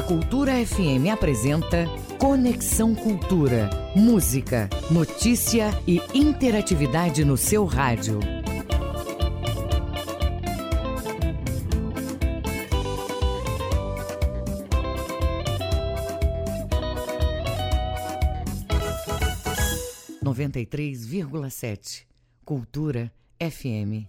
A Cultura FM apresenta Conexão Cultura. Música, notícia e interatividade no seu rádio. Noventa e três vírgula sete. Cultura FM.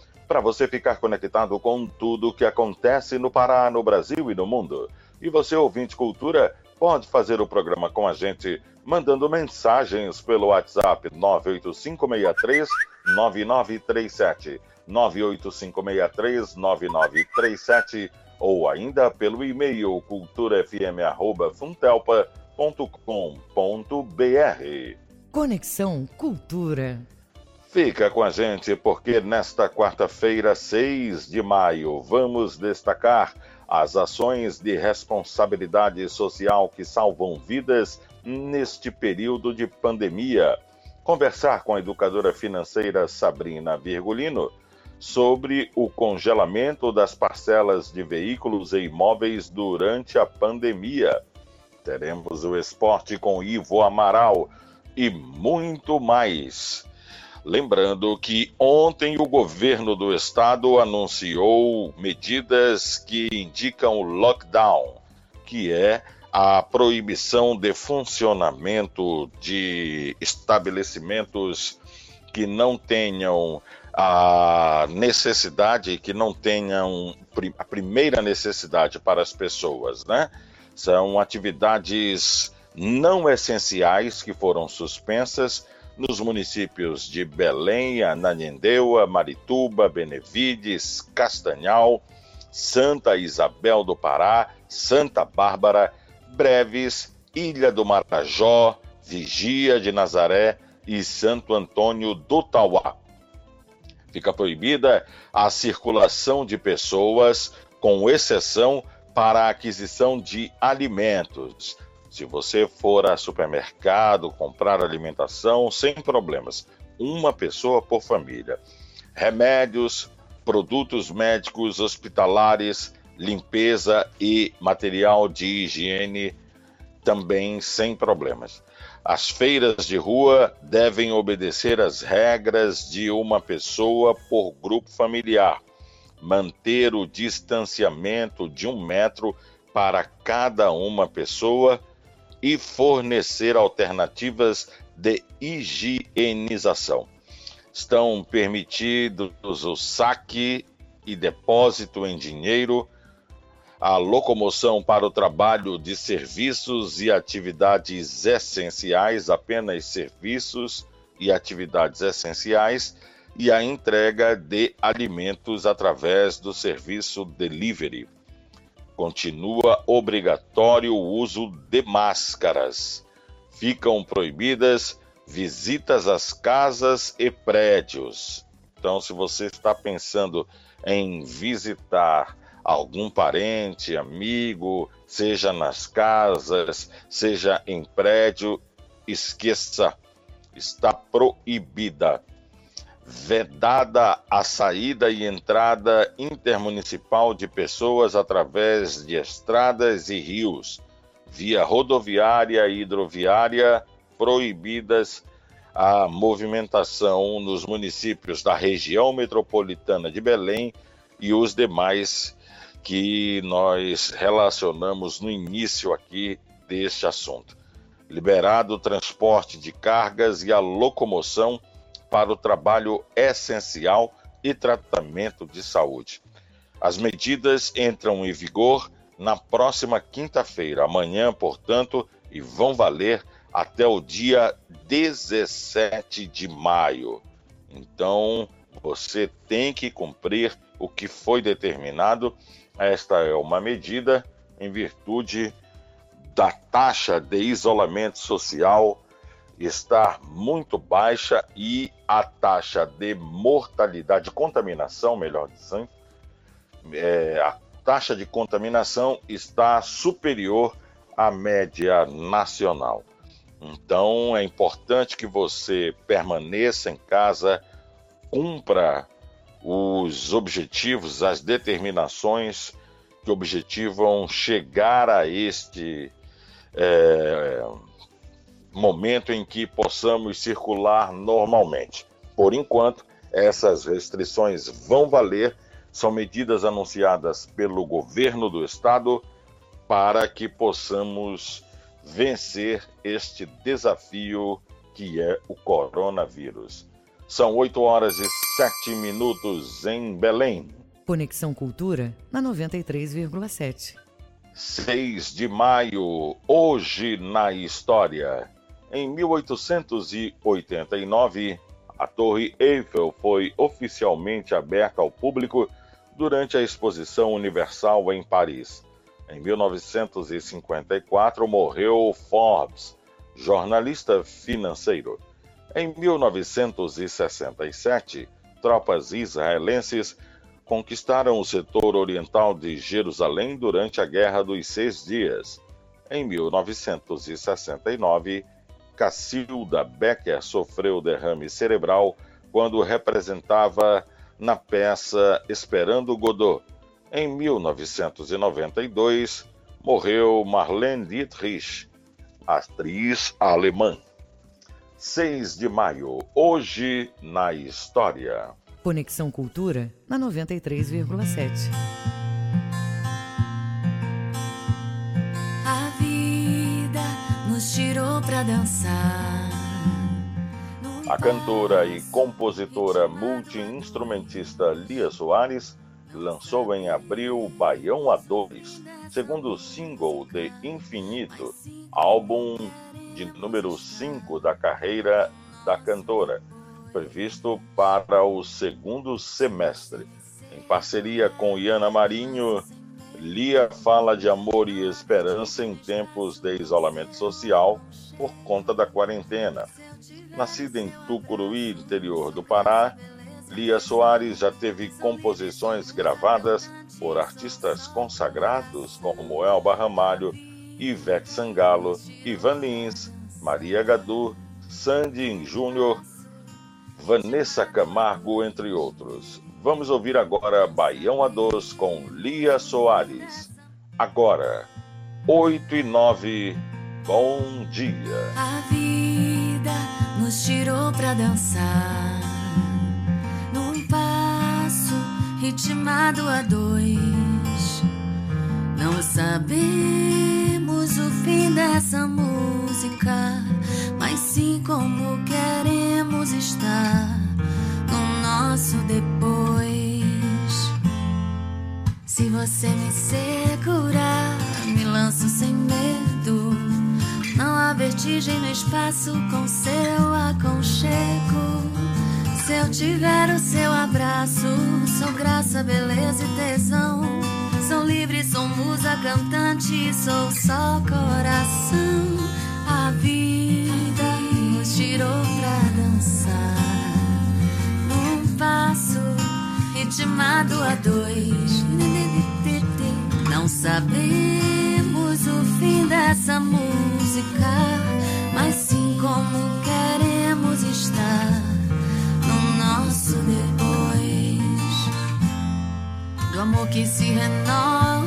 para você ficar conectado com tudo o que acontece no Pará, no Brasil e no mundo. E você, ouvinte cultura, pode fazer o programa com a gente mandando mensagens pelo WhatsApp 98563 9937 98563 9937 ou ainda pelo e-mail culturafm@funtelpa.com.br. Conexão Cultura. Fica com a gente porque nesta quarta-feira, 6 de maio, vamos destacar as ações de responsabilidade social que salvam vidas neste período de pandemia. Conversar com a educadora financeira Sabrina Virgulino sobre o congelamento das parcelas de veículos e imóveis durante a pandemia. Teremos o esporte com Ivo Amaral e muito mais. Lembrando que ontem o governo do estado anunciou medidas que indicam o lockdown, que é a proibição de funcionamento de estabelecimentos que não tenham a necessidade, que não tenham a primeira necessidade para as pessoas, né? São atividades não essenciais que foram suspensas nos municípios de Belém, Ananindeua, Marituba, Benevides, Castanhal, Santa Isabel do Pará, Santa Bárbara, Breves, Ilha do Marajó, Vigia de Nazaré e Santo Antônio do Tauá. Fica proibida a circulação de pessoas, com exceção para a aquisição de alimentos, se você for a supermercado comprar alimentação, sem problemas, uma pessoa por família. Remédios, produtos médicos, hospitalares, limpeza e material de higiene também sem problemas. As feiras de rua devem obedecer às regras de uma pessoa por grupo familiar, manter o distanciamento de um metro para cada uma pessoa e fornecer alternativas de higienização. Estão permitidos o saque e depósito em dinheiro, a locomoção para o trabalho de serviços e atividades essenciais, apenas serviços e atividades essenciais, e a entrega de alimentos através do serviço delivery. Continua obrigatório o uso de máscaras. Ficam proibidas visitas às casas e prédios. Então, se você está pensando em visitar algum parente, amigo, seja nas casas, seja em prédio, esqueça, está proibida vedada a saída e entrada intermunicipal de pessoas através de estradas e rios, via rodoviária e hidroviária, proibidas a movimentação nos municípios da região metropolitana de Belém e os demais que nós relacionamos no início aqui deste assunto. Liberado o transporte de cargas e a locomoção para o trabalho essencial e tratamento de saúde. As medidas entram em vigor na próxima quinta-feira, amanhã, portanto, e vão valer até o dia 17 de maio. Então, você tem que cumprir o que foi determinado. Esta é uma medida em virtude da taxa de isolamento social estar muito baixa e a taxa de mortalidade, de contaminação, melhor dizendo, é, a taxa de contaminação está superior à média nacional. Então é importante que você permaneça em casa, cumpra os objetivos, as determinações que objetivam chegar a este é, momento em que possamos circular normalmente. Por enquanto, essas restrições vão valer, são medidas anunciadas pelo governo do estado para que possamos vencer este desafio que é o coronavírus. São 8 horas e 7 minutos em Belém. Conexão Cultura na 93,7. 6 de maio, hoje na história. Em 1889, a Torre Eiffel foi oficialmente aberta ao público durante a Exposição Universal em Paris. Em 1954, morreu Forbes, jornalista financeiro. Em 1967, tropas israelenses conquistaram o setor oriental de Jerusalém durante a Guerra dos Seis Dias. Em 1969, Cacilda Becker sofreu derrame cerebral quando representava na peça Esperando Godot. Em 1992, morreu Marlene Dietrich, atriz alemã. 6 de maio, hoje na história. Conexão Cultura na 93,7. Para dançar. A cantora e compositora multi-instrumentista Lia Soares lançou em abril Baião A2, segundo single de Infinito, álbum de número 5 da carreira da cantora, previsto para o segundo semestre. Em parceria com Iana Marinho, Lia fala de amor e esperança em tempos de isolamento social por conta da quarentena. Nascida em Tucuruí, interior do Pará, Lia Soares já teve composições gravadas por artistas consagrados como Elba Ramalho, Ivete Sangalo, Ivan Lins, Maria Gadu, Sandy Júnior, Vanessa Camargo, entre outros. Vamos ouvir agora Baião a Dois com Lia Soares. Agora, 8 e 9, bom dia. A vida nos tirou pra dançar num passo ritmado a dois. Não sabemos o fim dessa música, mas sim como queremos estar nosso depois. Se você me segurar, me lanço sem medo. Não há vertigem no espaço com seu aconchego. Se eu tiver o seu abraço, sou graça, beleza e tesão. Sou livre, sou musa cantante, sou só coração. Passo ritmado a dois. Não sabemos o fim dessa música, mas sim como queremos estar no nosso depois. Do amor que se renova,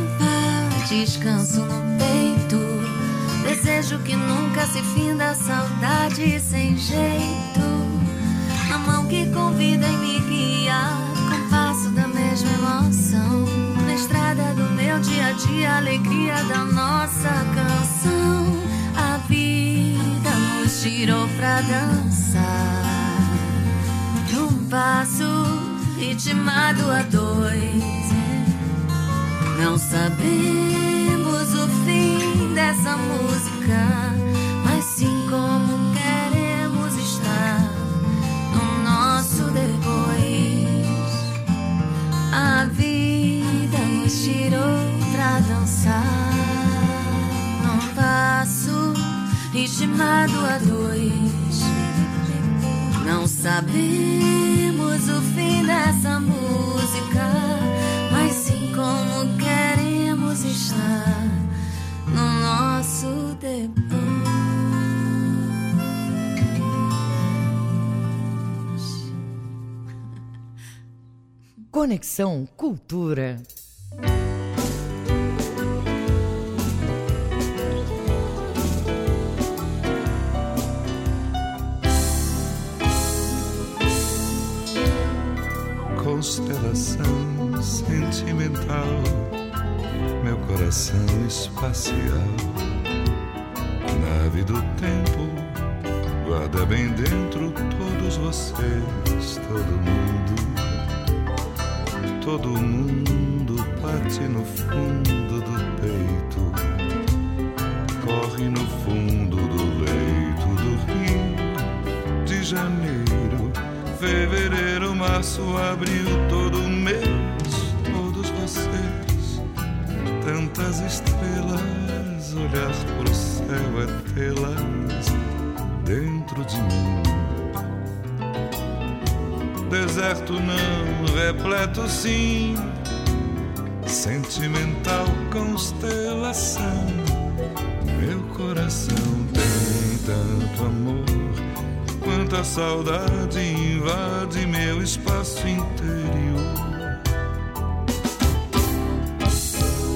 descanso no peito. Desejo que nunca se finda, saudade sem jeito. A mão que convida e me guia, compasso da mesma emoção. Na estrada do meu dia a dia, alegria da nossa canção. A vida nos tirou pra dançar. Num passo ritmado a dois. Não sabemos o fim dessa música, ritmado a dois. Não sabemos o fim dessa música, mas sim como queremos estar no nosso depois. Conexão Cultura. Constelação sentimental, meu coração espacial, nave do tempo, guarda bem dentro todos vocês, todo mundo. Todo mundo bate no fundo do peito, corre no fundo do leito do Rio de Janeiro, fevereiro, março, abril, todo mês, todos vocês, tantas estrelas, olhar pro céu é tê-las dentro de mim deserto não, repleto sim, sentimental constelação. Meu coração tem tanto amor, quanta saudade invade meu espaço interior.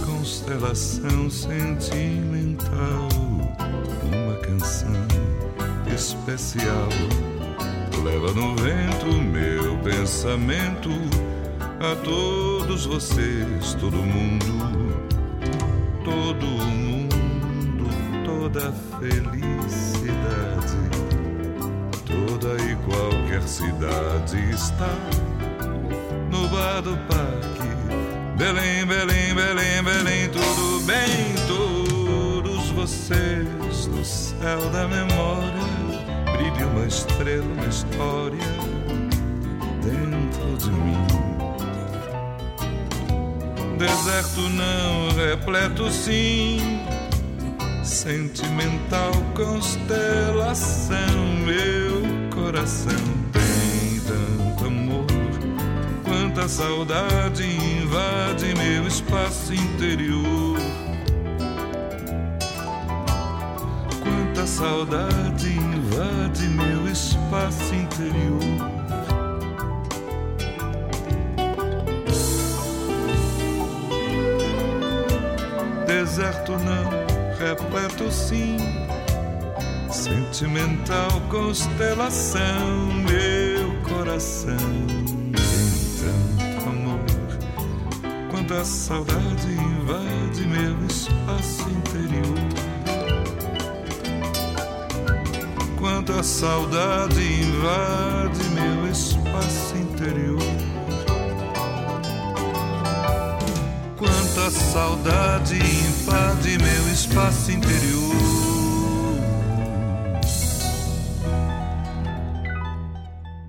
Constelação sentimental, uma canção especial leva no vento meu pensamento a todos vocês, todo mundo, todo mundo, toda felicidade, cidade está no bar do parque. Belém, Belém, Belém, Belém, tudo bem, todos vocês no céu da memória brilha uma estrela, uma história dentro de mim. Deserto não, repleto sim, sentimental constelação. Meu coração quanta saudade invade meu espaço interior. Quanta saudade invade meu espaço interior. Deserto não, repleto sim, sentimental constelação, meu coração quanta saudade invade meu espaço interior. Quanta saudade invade meu espaço interior. Quanta saudade invade meu espaço interior.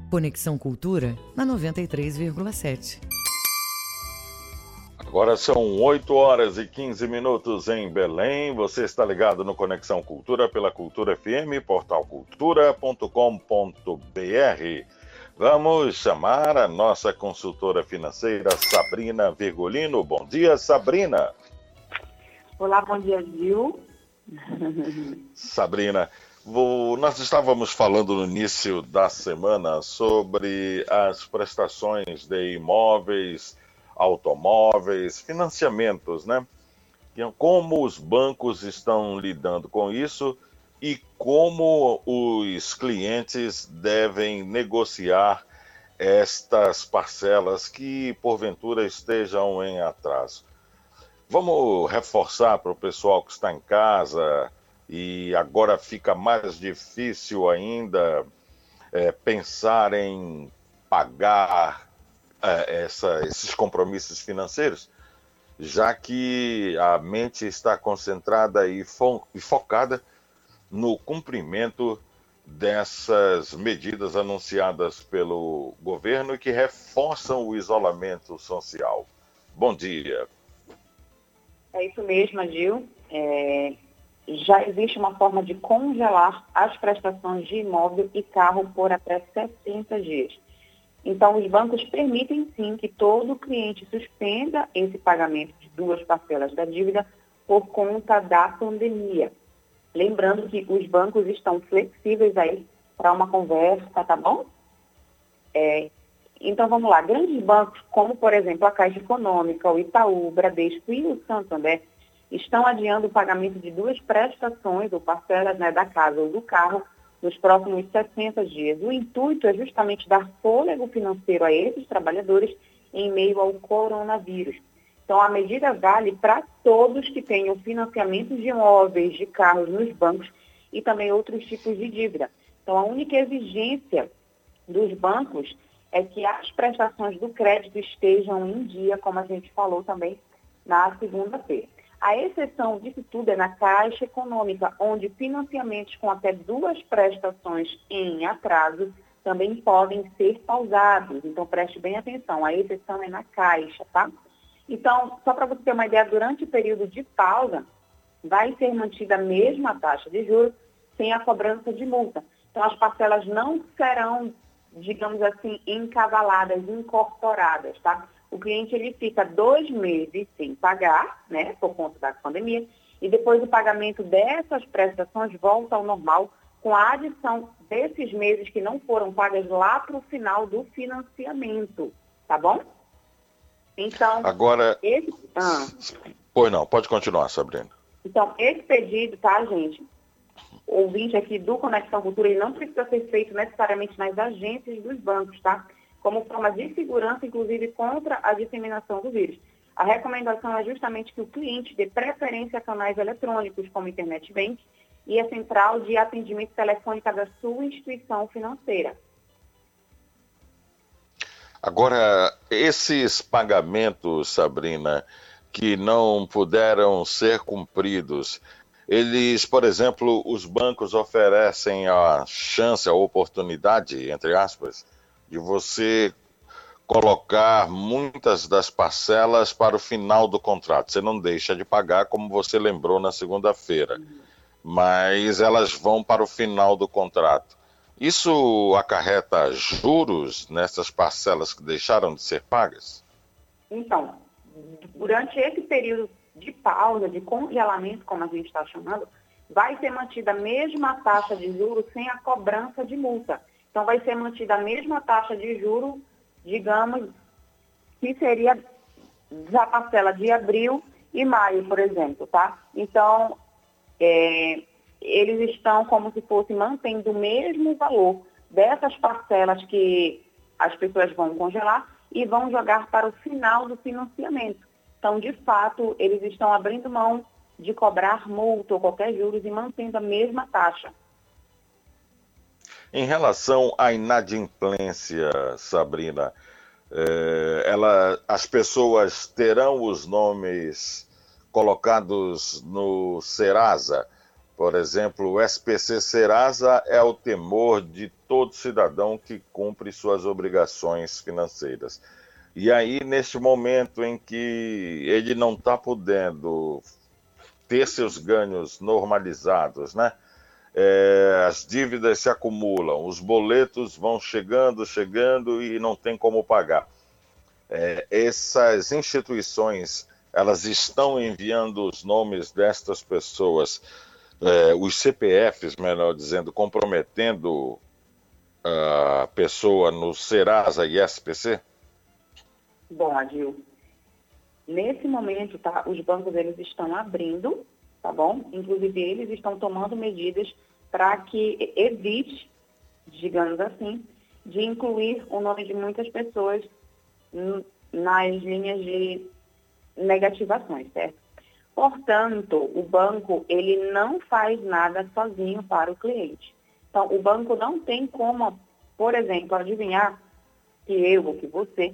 Conexão Cultura na 93,7. Agora são 8 horas e 15 minutos em Belém. Você está ligado no Conexão Cultura pela Cultura FM, portalcultura.com.br. Vamos chamar a nossa consultora financeira, Sabrina Virgolino. Bom dia, Sabrina. Olá, bom dia, Gil. Sabrina, vou, nós estávamos falando no início da semana sobre as prestações de imóveis automóveis, financiamentos, né? Como os bancos estão lidando com isso e como os clientes devem negociar estas parcelas que porventura estejam em atraso. Vamos reforçar para o pessoal que está em casa e agora fica mais difícil ainda é, pensar em pagar essa, esses compromissos financeiros, já que a mente está concentrada e, fo e focada no cumprimento dessas medidas anunciadas pelo governo e que reforçam o isolamento social. Bom dia. É isso mesmo, Gil. É, já existe uma forma de congelar as prestações de imóvel e carro por até 60 dias. Então, os bancos permitem sim que todo cliente suspenda esse pagamento de duas parcelas da dívida por conta da pandemia. Lembrando que os bancos estão flexíveis aí para uma conversa, tá bom? É, então, vamos lá. Grandes bancos, como, por exemplo, a Caixa Econômica, o Itaú, o Bradesco e o Santander, estão adiando o pagamento de duas prestações ou parcelas né, da casa ou do carro nos próximos 60 dias. O intuito é justamente dar fôlego financeiro a esses trabalhadores em meio ao coronavírus. Então, a medida vale para todos que tenham financiamento de imóveis, de carros nos bancos e também outros tipos de dívida. Então, a única exigência dos bancos é que as prestações do crédito estejam em dia, como a gente falou também na segunda-feira. A exceção disso tudo é na Caixa Econômica, onde financiamentos com até duas prestações em atraso também podem ser pausados. Então, preste bem atenção, a exceção é na Caixa, tá? Então, só para você ter uma ideia, durante o período de pausa, vai ser mantida a mesma taxa de juros sem a cobrança de multa. Então, as parcelas não serão, digamos assim, encavaladas, incorporadas, tá? O cliente ele fica dois meses sem pagar, né, por conta da pandemia, e depois o pagamento dessas prestações volta ao normal com a adição desses meses que não foram pagas lá para o final do financiamento, tá bom? Então, agora, esse... ah. pois não, pode continuar, Sabrina. Então, esse pedido, tá, gente? O ouvinte aqui do Conexão Cultura, ele não precisa ser feito necessariamente nas agências dos bancos, tá? Como forma de segurança, inclusive contra a disseminação do vírus. A recomendação é justamente que o cliente dê preferência a canais eletrônicos, como Internet Bank e a central de atendimento telefônica da sua instituição financeira. Agora, esses pagamentos, Sabrina, que não puderam ser cumpridos, eles, por exemplo, os bancos oferecem a chance, a oportunidade, entre aspas, de você colocar muitas das parcelas para o final do contrato. Você não deixa de pagar, como você lembrou na segunda-feira, mas elas vão para o final do contrato. Isso acarreta juros nessas parcelas que deixaram de ser pagas? Então, durante esse período de pausa, de congelamento, como a gente está chamando, vai ser mantida a mesma taxa de juros sem a cobrança de multa. Então, vai ser mantida a mesma taxa de juro, digamos, que seria da parcela de abril e maio, por exemplo, tá? Então, é, eles estão como se fosse mantendo o mesmo valor dessas parcelas que as pessoas vão congelar e vão jogar para o final do financiamento. Então, de fato, eles estão abrindo mão de cobrar multa ou qualquer juros e mantendo a mesma taxa. Em relação à inadimplência, Sabrina, é, ela, as pessoas terão os nomes colocados no Serasa. Por exemplo, o SPC Serasa é o temor de todo cidadão que cumpre suas obrigações financeiras. E aí, neste momento em que ele não está podendo ter seus ganhos normalizados, né? É, as dívidas se acumulam, os boletos vão chegando, chegando e não tem como pagar. É, essas instituições, elas estão enviando os nomes destas pessoas, é, os CPFs, melhor dizendo, comprometendo a pessoa no Serasa e SPC? Bom, Adil, nesse momento, tá, os bancos eles estão abrindo tá bom? Inclusive, eles estão tomando medidas para que evite, digamos assim, de incluir o nome de muitas pessoas nas linhas de negativações, certo? Portanto, o banco ele não faz nada sozinho para o cliente. Então, o banco não tem como, por exemplo, adivinhar que eu ou que você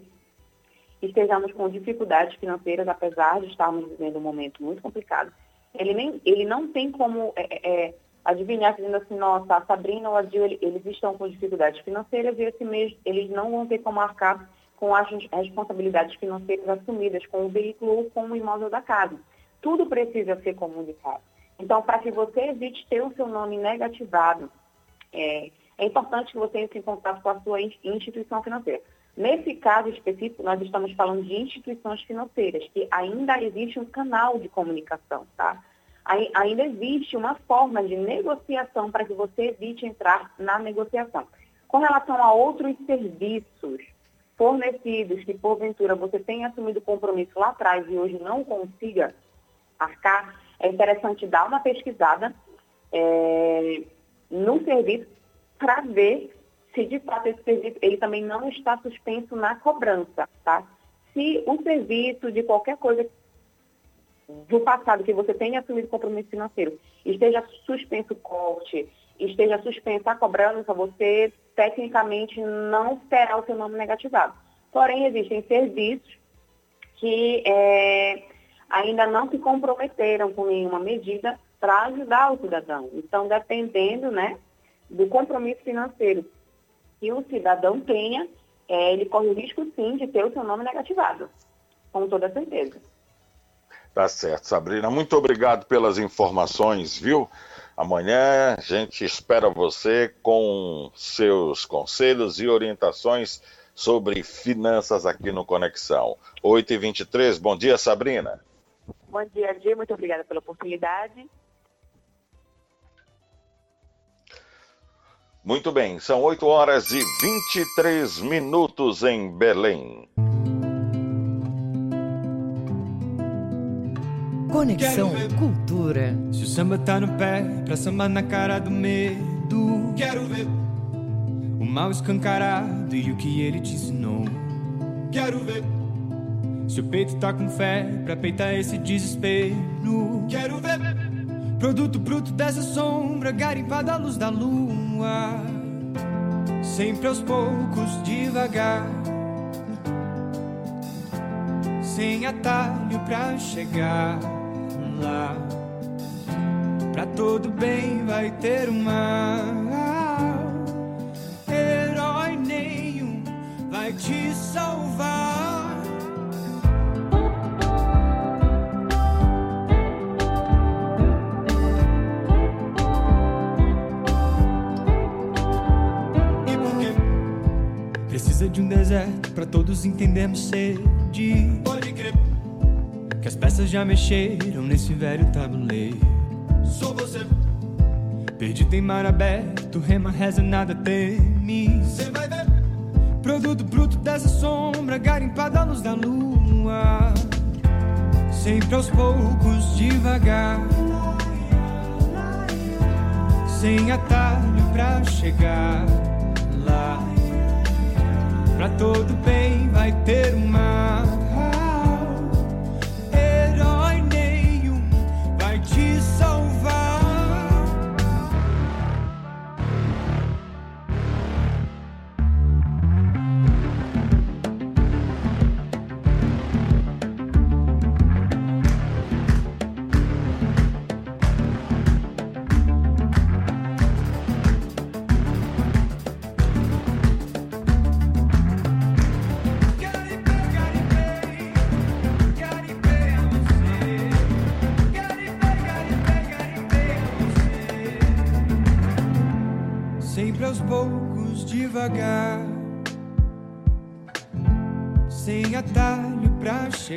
estejamos com dificuldades financeiras, apesar de estarmos vivendo um momento muito complicado, ele, nem, ele não tem como é, é, é, adivinhar, dizendo assim, nossa, a Sabrina ou a Dil, eles estão com dificuldades financeiras e esse mês eles não vão ter como arcar com as responsabilidades financeiras assumidas com o veículo ou com o imóvel da casa. Tudo precisa ser comunicado. Então, para que você evite ter o seu nome negativado, é, é importante que você entre em contato com a sua instituição financeira. Nesse caso específico, nós estamos falando de instituições financeiras, que ainda existe um canal de comunicação, tá? Ainda existe uma forma de negociação para que você evite entrar na negociação. Com relação a outros serviços fornecidos que, porventura, você tenha assumido compromisso lá atrás e hoje não consiga arcar, é interessante dar uma pesquisada é, no serviço para ver se de fato esse serviço ele também não está suspenso na cobrança, tá? Se o serviço de qualquer coisa do passado que você tenha assumido compromisso financeiro esteja suspenso o corte, esteja suspensa a cobrança, você tecnicamente não terá o seu nome negativado. Porém, existem serviços que é, ainda não se comprometeram com nenhuma medida para ajudar o cidadão. Então, dependendo né, do compromisso financeiro que o cidadão tenha, é, ele corre o risco sim de ter o seu nome negativado, com toda certeza. Tá certo, Sabrina. Muito obrigado pelas informações, viu? Amanhã a gente espera você com seus conselhos e orientações sobre finanças aqui no Conexão. 8h23, bom dia, Sabrina. Bom dia, Di. Muito obrigada pela oportunidade. Muito bem, são 8 horas e 23 minutos em Belém. Conexão Cultura. Se o samba tá no pé, pra samba na cara do medo. Quero ver o mal escancarado e o que ele te ensinou. Quero ver se o peito tá com fé, pra peitar esse desespero. Quero ver produto bruto dessa sombra, garimpada à luz da lua sempre aos poucos, devagar, sem atalho pra chegar lá. Pra todo bem vai ter uma herói nenhum vai te salvar. De um deserto para todos entendermos sede. Pode crer que as peças já mexeram nesse velho tabuleiro. Sou você. Perdido em mar aberto, rema, reza, nada teme. Cê vai ver. Produto bruto dessa sombra, garimpada à luz da lua. Sempre aos poucos, devagar. Sem atalho pra chegar. Pra todo bem vai ter uma devagar,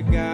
pra chegar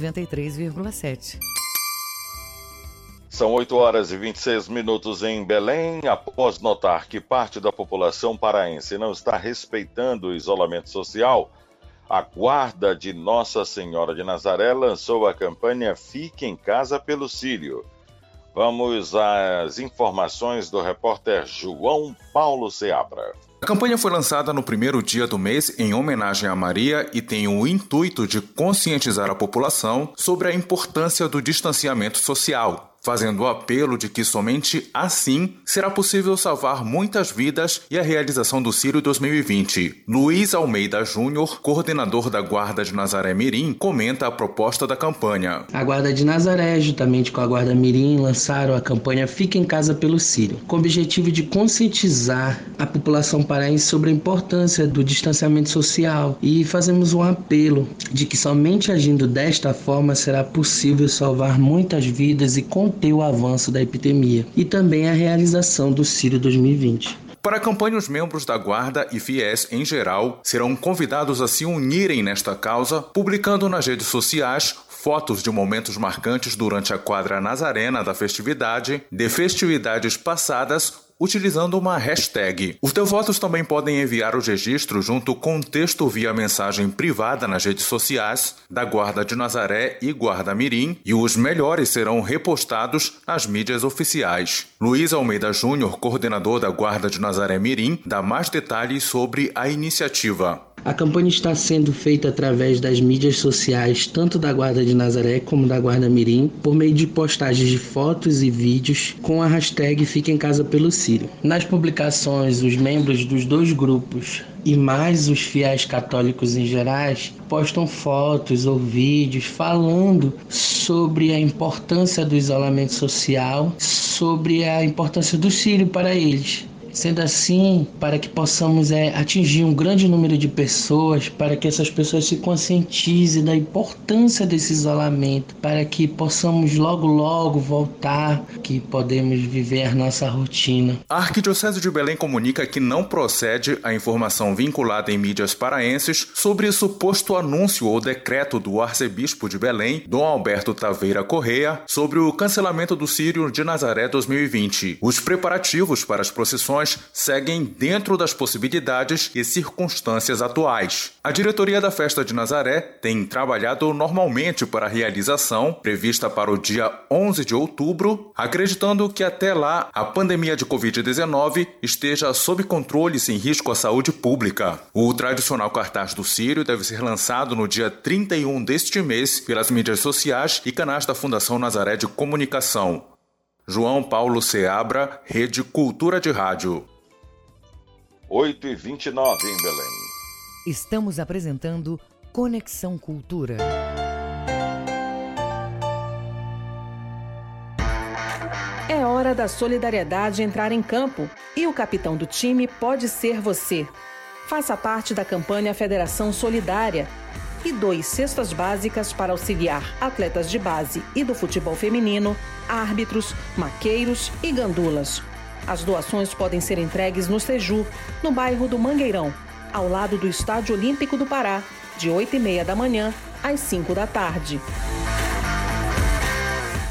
93,7. São 8 horas e 26 minutos em Belém. Após notar que parte da população paraense não está respeitando o isolamento social, a Guarda de Nossa Senhora de Nazaré lançou a campanha Fique em Casa pelo Sírio. Vamos às informações do repórter João Paulo Seabra. A campanha foi lançada no primeiro dia do mês em homenagem a Maria e tem o intuito de conscientizar a população sobre a importância do distanciamento social fazendo o apelo de que somente assim será possível salvar muitas vidas e a realização do Círio 2020. Luiz Almeida Júnior, coordenador da Guarda de Nazaré Mirim, comenta a proposta da campanha. A Guarda de Nazaré, juntamente com a Guarda Mirim, lançaram a campanha Fica em Casa pelo Círio, com o objetivo de conscientizar a população paraense sobre a importância do distanciamento social e fazemos um apelo de que somente agindo desta forma será possível salvar muitas vidas e conter o avanço da epidemia e também a realização do Círio 2020. Para a campanha, os membros da Guarda e FIES em geral serão convidados a se unirem nesta causa, publicando nas redes sociais fotos de momentos marcantes durante a quadra nazarena da festividade, de festividades passadas utilizando uma hashtag. Os devotos também podem enviar os registros junto com um texto via mensagem privada nas redes sociais da Guarda de Nazaré e Guarda Mirim, e os melhores serão repostados nas mídias oficiais. Luiz Almeida Júnior, coordenador da Guarda de Nazaré Mirim, dá mais detalhes sobre a iniciativa. A campanha está sendo feita através das mídias sociais, tanto da Guarda de Nazaré como da Guarda Mirim, por meio de postagens de fotos e vídeos com a hashtag Fica em Casa pelo Círio. Nas publicações, os membros dos dois grupos e mais os fiéis católicos em gerais postam fotos ou vídeos falando sobre a importância do isolamento social, sobre a importância do Sírio para eles. Sendo assim, para que possamos é, atingir um grande número de pessoas, para que essas pessoas se conscientizem da importância desse isolamento, para que possamos logo logo voltar, que podemos viver nossa rotina. A Arquidiocese de Belém comunica que não procede a informação vinculada em mídias paraenses sobre suposto anúncio ou decreto do arcebispo de Belém, Dom Alberto Taveira Correia, sobre o cancelamento do Sírio de Nazaré 2020. Os preparativos para as procissões seguem dentro das possibilidades e circunstâncias atuais. A diretoria da Festa de Nazaré tem trabalhado normalmente para a realização, prevista para o dia 11 de outubro, acreditando que até lá a pandemia de Covid-19 esteja sob controle sem risco à saúde pública. O tradicional cartaz do Sírio deve ser lançado no dia 31 deste mês pelas mídias sociais e canais da Fundação Nazaré de Comunicação. João Paulo Seabra, Rede Cultura de Rádio. 8 e 29 em Belém. Estamos apresentando Conexão Cultura. É hora da solidariedade entrar em campo e o capitão do time pode ser você. Faça parte da campanha Federação Solidária e doe cestas básicas para auxiliar atletas de base e do futebol feminino, árbitros, maqueiros e gandulas. As doações podem ser entregues no Seju, no bairro do Mangueirão, ao lado do Estádio Olímpico do Pará, de 8 e meia da manhã às 5 da tarde.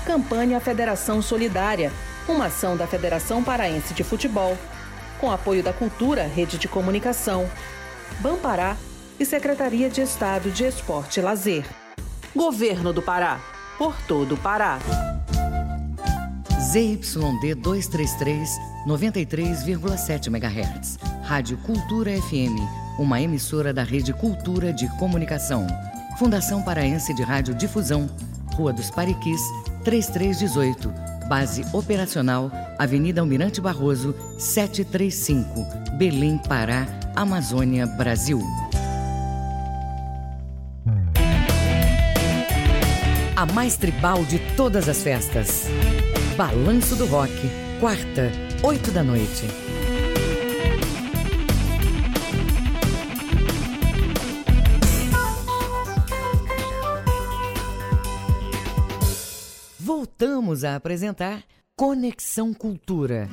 Campanha Federação Solidária, uma ação da Federação Paraense de Futebol, com apoio da Cultura, Rede de Comunicação, Bampará e Secretaria de Estado de Esporte e Lazer. Governo do Pará. Por todo o Pará. ZYD 233, 93,7 MHz. Rádio Cultura FM, uma emissora da Rede Cultura de Comunicação. Fundação Paraense de Rádio Difusão, Rua dos Pariquis, 3318. Base operacional, Avenida Almirante Barroso, 735, Belém, Pará, Amazônia, Brasil. A mais tribal de todas as festas. Balanço do Rock, quarta, oito da noite. Voltamos a apresentar Conexão Cultura.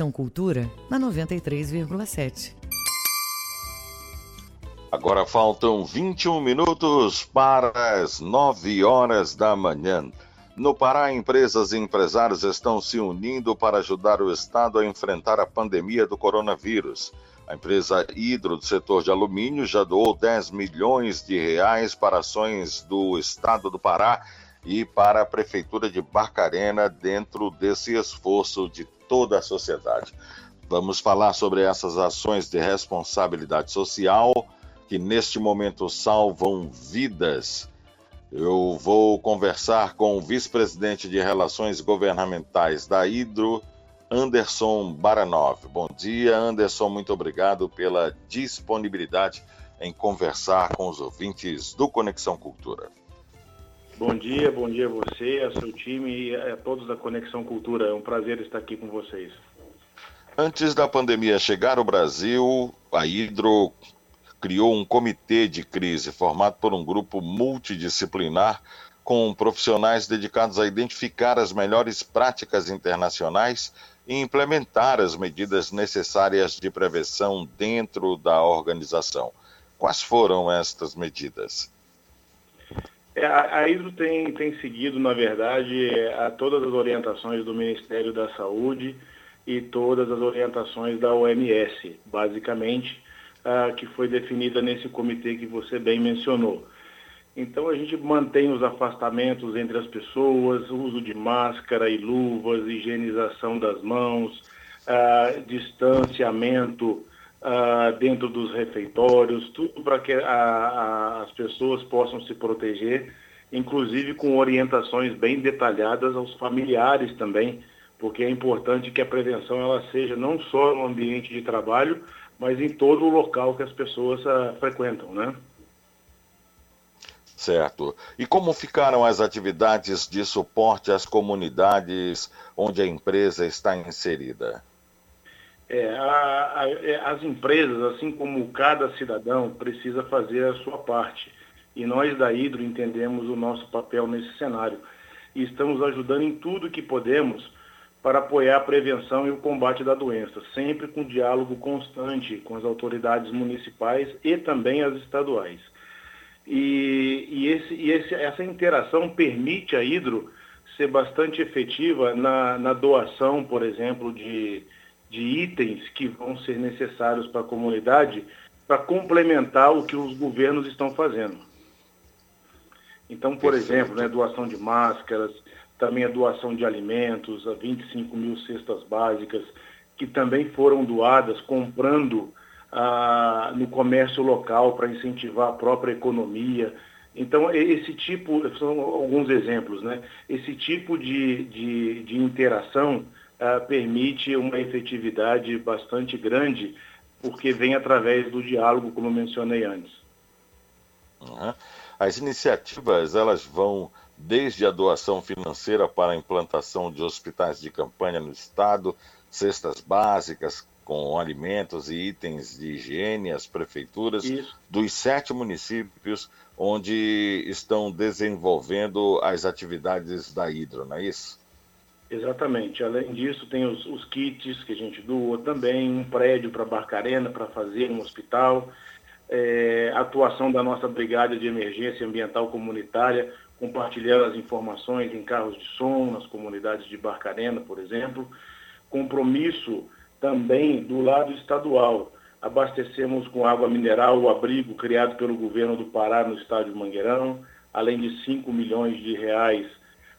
Conexão Cultura na 93,7. Agora faltam 21 minutos para as 9 horas da manhã. No Pará, empresas e empresários estão se unindo para ajudar o Estado a enfrentar a pandemia do coronavírus. A empresa Hidro do setor de alumínio já doou 10 milhões de reais para ações do Estado do Pará e para a Prefeitura de Barcarena dentro desse esforço de toda a sociedade. Vamos falar sobre essas ações de responsabilidade social que neste momento salvam vidas. Eu vou conversar com o vice-presidente de Relações Governamentais da Hidro, Anderson Baranov. Bom dia, Anderson. Muito obrigado pela disponibilidade em conversar com os ouvintes do Conexão Cultura. Bom dia, bom dia a você, a seu time e a todos da Conexão Cultura. É um prazer estar aqui com vocês. Antes da pandemia chegar ao Brasil, a Hidro criou um comitê de crise formado por um grupo multidisciplinar com profissionais dedicados a identificar as melhores práticas internacionais e implementar as medidas necessárias de prevenção dentro da organização. Quais foram estas medidas? É, a, Hidro tem, tem seguido, na verdade, é, a todas as orientações do Ministério da Saúde e todas as orientações da OMS, basicamente, que foi definida nesse comitê que você bem mencionou. Então a gente mantém os afastamentos entre as pessoas, uso de máscara e luvas, higienização das mãos, distanciamento uh, dentro dos refeitórios, tudo para que a, a, as pessoas possam se proteger, inclusive com orientações bem detalhadas aos familiares também, porque é importante que a prevenção ela seja não só no ambiente de trabalho, mas em todo o local que as pessoas uh, frequentam, né? Certo. E como ficaram as atividades de suporte às comunidades onde a empresa está inserida? É, a, a, é, as empresas, assim como cada cidadão, precisa fazer a sua parte. E nós da Hidro entendemos o nosso papel nesse cenário. E estamos ajudando em tudo que podemos para apoiar a prevenção e o combate da doença, sempre com diálogo constante com as autoridades municipais e também as estaduais. E, e, esse, e esse, essa interação permite a Hidro ser bastante efetiva na, na doação, por exemplo, de, de itens que vão ser necessários para a comunidade para complementar o que os governos estão fazendo. Então, por Perfeito. exemplo, né, doação de máscaras, também a doação de alimentos, a 25 mil cestas básicas, que também foram doadas comprando ah, no comércio local para incentivar a própria economia. Então, esse tipo, são alguns exemplos, né? Esse tipo de, de, de interação uh, permite uma efetividade bastante grande, porque vem através do diálogo, como mencionei antes. Uhum. As iniciativas elas vão desde a doação financeira para a implantação de hospitais de campanha no estado, cestas básicas com alimentos e itens de higiene às prefeituras Isso. dos sete municípios onde estão desenvolvendo as atividades da Hidro, não é isso? Exatamente. Além disso, tem os, os kits que a gente doa também, um prédio para Barcarena para fazer um hospital, é, atuação da nossa Brigada de Emergência Ambiental Comunitária, compartilhando as informações em carros de som, nas comunidades de Barcarena, por exemplo. compromisso também do lado estadual. Abastecemos com água mineral o abrigo criado pelo governo do Pará no estádio Mangueirão, além de 5 milhões de reais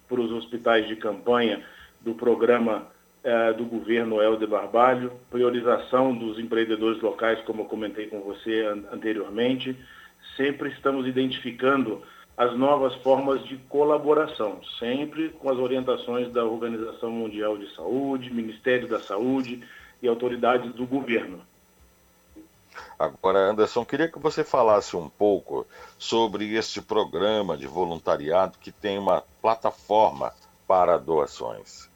para os hospitais de campanha do programa eh, do governo Helder Barbalho, priorização dos empreendedores locais, como eu comentei com você an anteriormente. Sempre estamos identificando as novas formas de colaboração, sempre com as orientações da Organização Mundial de Saúde, Ministério da Saúde e autoridades do governo. Agora, Anderson, queria que você falasse um pouco sobre este programa de voluntariado que tem uma plataforma para doações.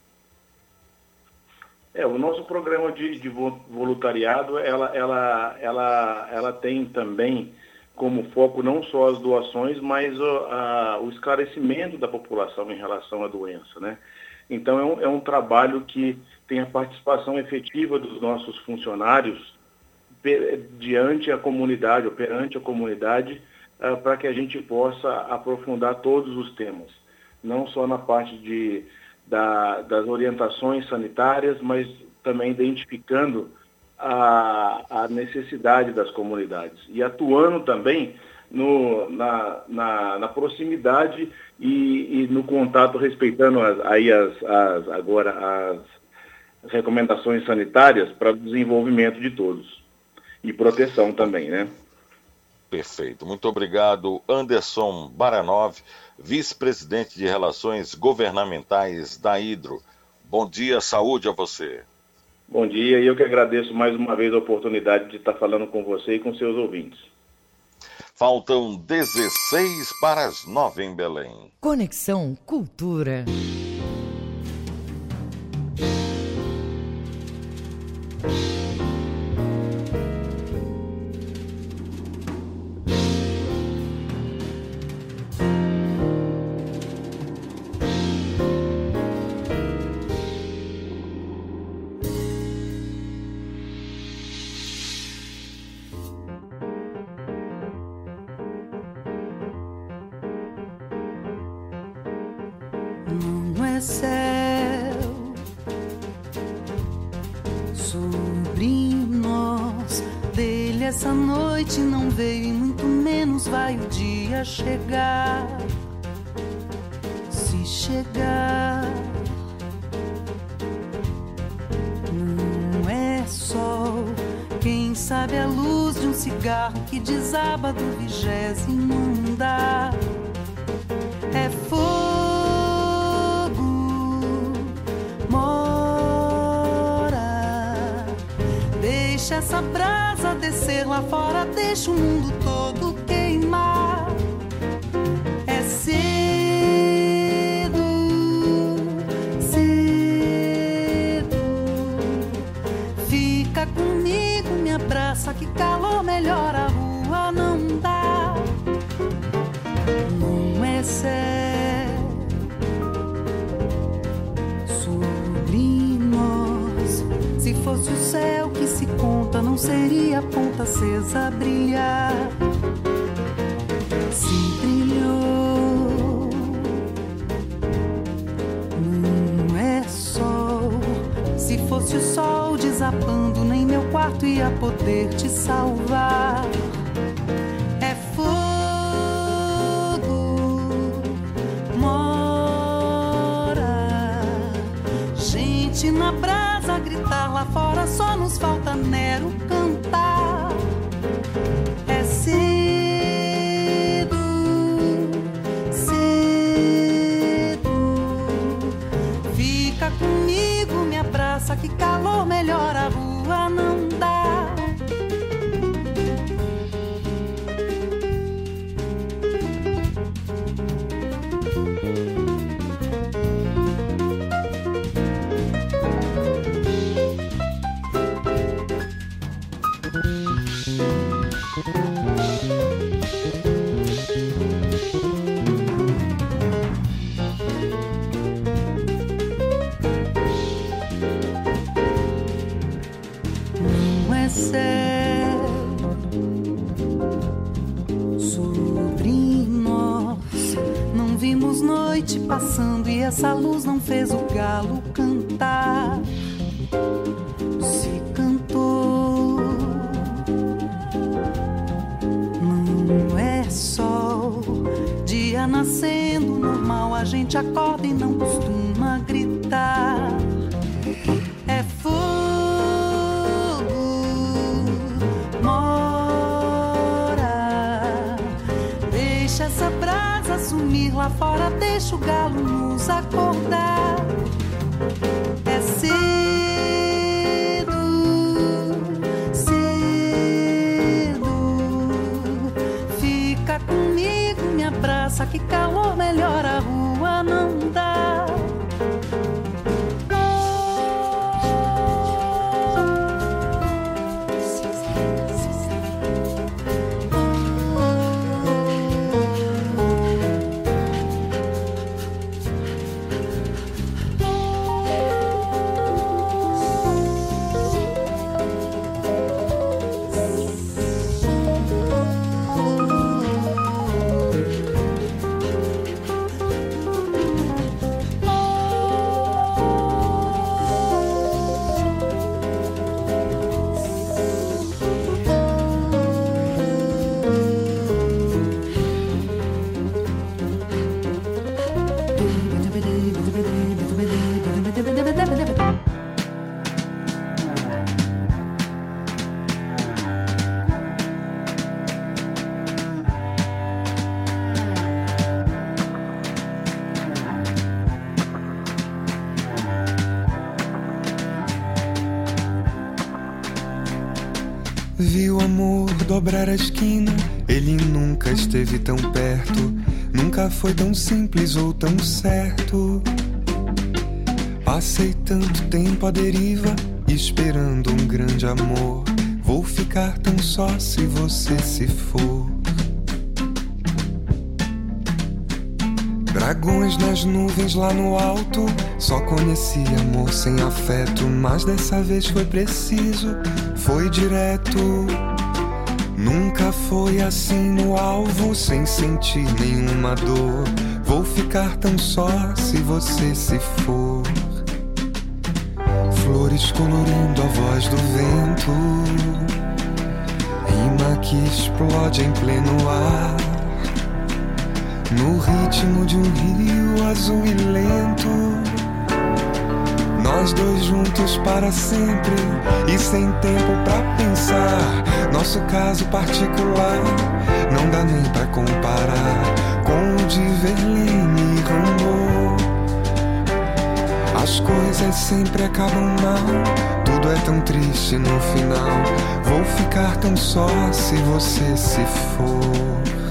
É, o nosso programa de, de voluntariado, ela, ela, ela, ela tem também como foco não só as doações, mas o, a, o esclarecimento da população em relação à doença, né? Então, é um, é um trabalho que tem a participação efetiva dos nossos funcionários diante a comunidade, ou perante a comunidade, uh, para que a gente possa aprofundar todos os temas, não só na parte de, da, das orientações sanitárias, mas também identificando a, a necessidade das comunidades e atuando também no, na, na, na proximidade e, e, no contato, respeitando as, aí as, as, agora as recomendações sanitárias para o desenvolvimento de todos e proteção também, né? Perfeito. Muito obrigado, Anderson Baranov, vice-presidente de Relações Governamentais da Hidro. Bom dia, saúde a você. Bom dia, e eu que agradeço mais uma vez a oportunidade de estar falando com você e com seus ouvintes. Faltam 16 para as 9 em Belém. Conexão Cultura. Sabe a luz de um cigarro que desaba do vigésimo andar é fogo, mora. Deixa essa brasa descer lá fora, deixa o mundo todo seria ponta acesa brilhar. Se brilhou, não é sol. Se fosse o sol desabando, nem meu quarto ia poder te salvar. É fogo, mora. Gente na brasa gritar lá fora, só nos falta calor melhora a rua essa luz não fez o galo cantar. Se cantou, não é sol. Dia nascendo, normal a gente acorda e não costuma gritar. É fogo, mora. Deixa essa brasa sumir lá fora, deixa o galo. Dobrar a esquina, ele nunca esteve tão perto, nunca foi tão simples ou tão certo. Passei tanto tempo à deriva, esperando um grande amor. Vou ficar tão só se você se for. Dragões nas nuvens lá no alto. Só conheci amor sem afeto, mas dessa vez foi preciso, foi direto. Nunca foi assim no alvo, sem sentir nenhuma dor. Vou ficar tão só se você se for. Flores colorindo a voz do vento, rima que explode em pleno ar. No ritmo de um rio azul e lento. Nós dois juntos para sempre e sem tempo pra pensar. Nosso caso particular não dá nem pra comparar com o de Verlaine e Rambo. As coisas sempre acabam mal, tudo é tão triste no final. Vou ficar tão só se você se for.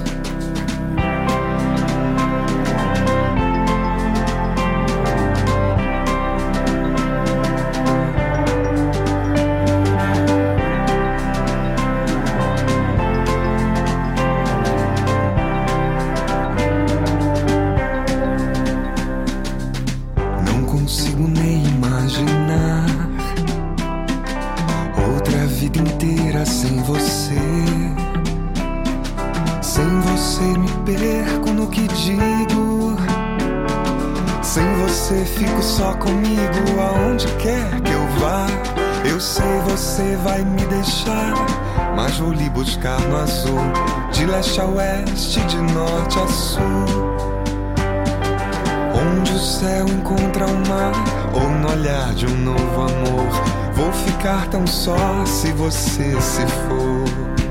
De um novo amor. Vou ficar tão só se você se for.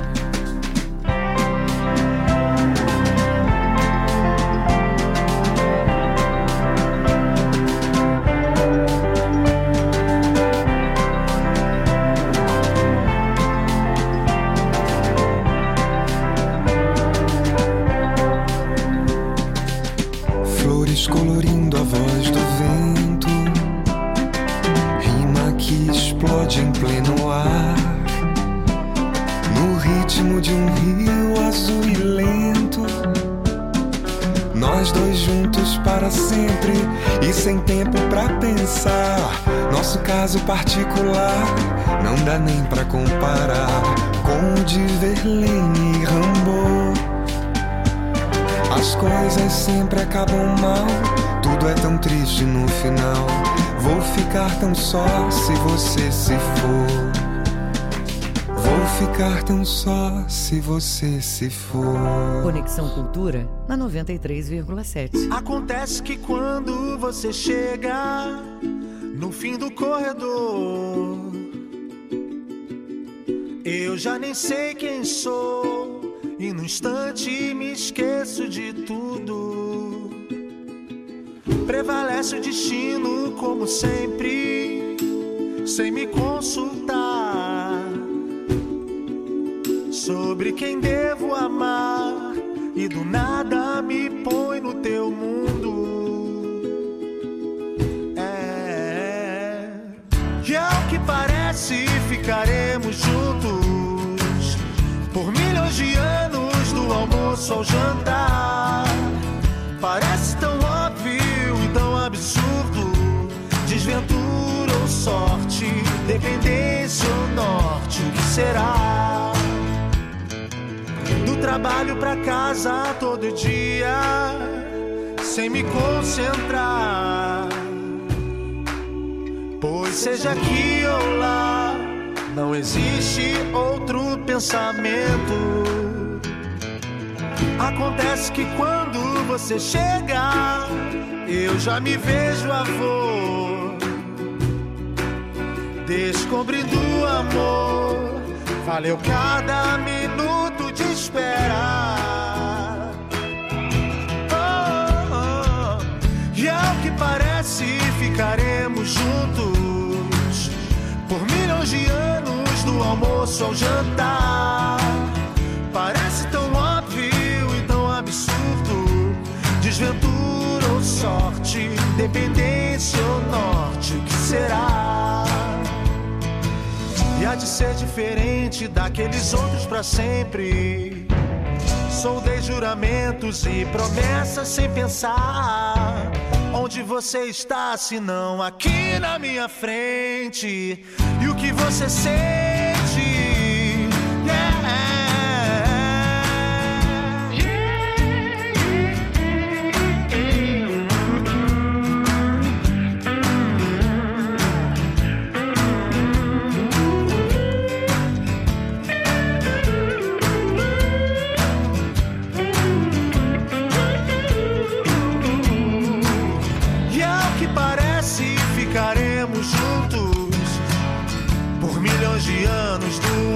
Ficar tão só se você se for. Vou ficar tão só se você se for. Conexão Cultura na 93,7. Acontece que quando você chega no fim do corredor, eu já nem sei quem sou e no instante me esqueço de tudo. Prevalece o destino como sempre, sem me consultar sobre quem devo amar e do nada me põe no teu mundo. É, e ao que parece ficaremos juntos por milhões de anos do almoço ao jantar. Parece tão absurdo, desventura ou sorte, dependência ou norte, o que será? Do trabalho pra casa todo dia, sem me concentrar. Pois seja aqui ou lá, não existe outro pensamento. Acontece que quando você chega, eu já me vejo avô, descobrindo o amor. Valeu cada minuto de espera. Oh, oh. E ao que parece, ficaremos juntos por milhões de anos, do almoço ao jantar. Sorte, dependência ou norte, o que será? E há de ser diferente daqueles outros pra sempre. Soldei juramentos e promessas sem pensar. Onde você está, se não aqui na minha frente? E o que você sente?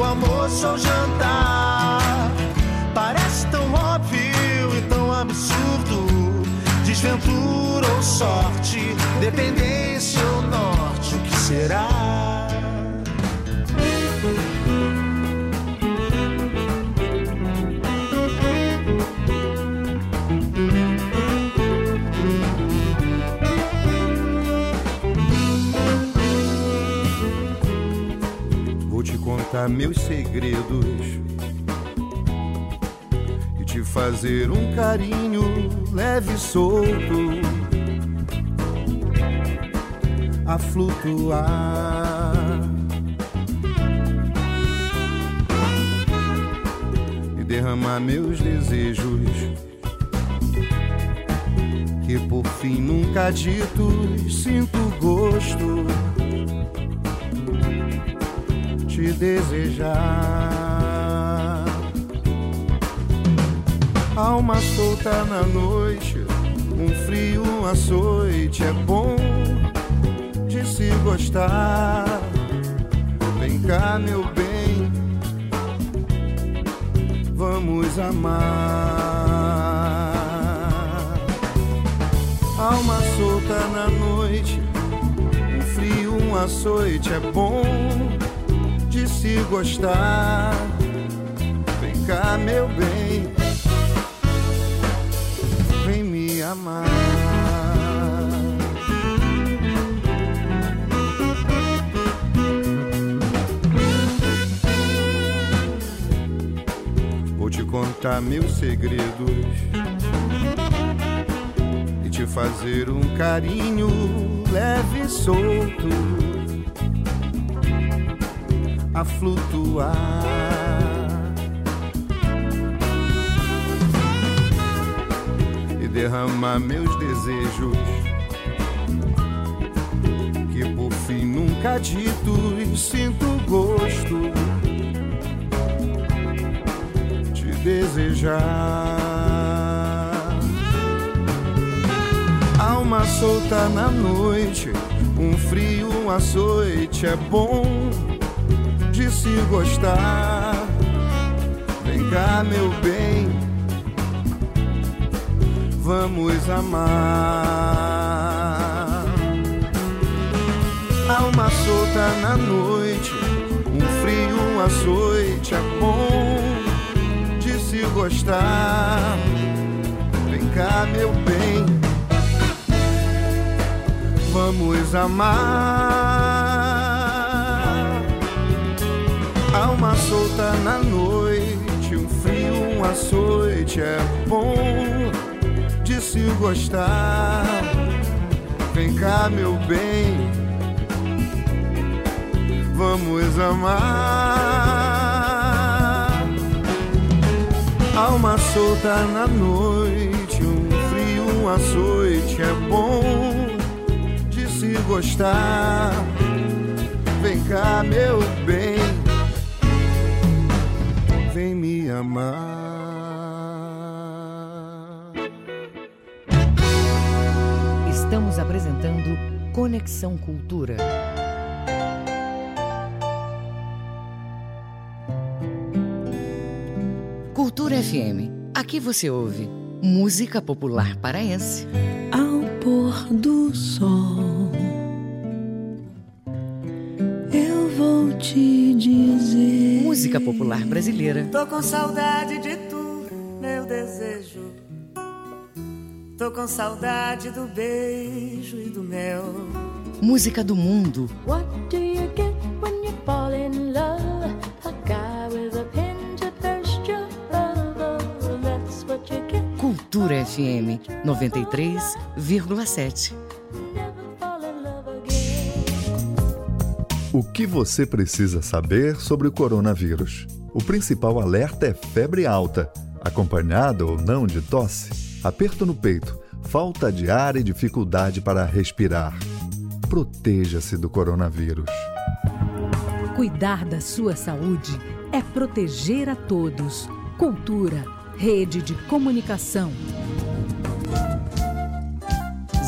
Almoço ao jantar. Parece tão óbvio e tão absurdo, desventura ou sorte, dependência ou norte, o que será? Contar meus segredos e te fazer um carinho leve e solto. A flutuar. E derramar meus desejos. Que por fim nunca ditos sinto gosto te desejar. Alma solta na noite, um frio, um açoite é bom de se gostar. Vem cá, meu bem, vamos amar. Alma solta na noite, um frio, um açoite é bom de se gostar. Vem cá, meu bem, vem me amar. Vou te contar meus segredos e te fazer um carinho leve e solto a flutuar. E derramar meus desejos que por fim nunca ditos sinto gosto beijar. Alma solta na noite, um frio, um açoite é bom de se gostar. Vem cá, meu bem, vamos amar. Alma solta na noite, um frio, açoite é bom de se gostar. Vem cá, meu bem, vamos amar. Alma solta na noite, um frio, um açoite é bom de se gostar. Vem cá, meu bem, vamos amar. Alma solta na noite, um frio, um açoite é bom de se gostar. Vem cá, meu bem, amar. Estamos apresentando Conexão Cultura. Cultura FM. Aqui você ouve música popular paraense. Ao pôr do sol, Música popular brasileira. Tô com saudade de tu, meu desejo. Tô com saudade do beijo e do mel. Música do mundo. What do you get when you fall in love? A guy with a pin to thirst your love. That's what you get. Cultura FM 93,7. O que você precisa saber sobre o coronavírus? O principal alerta é febre alta, acompanhada ou não de tosse, aperto no peito, falta de ar e dificuldade para respirar. Proteja-se do coronavírus. Cuidar da sua saúde é proteger a todos. Cultura, rede de comunicação.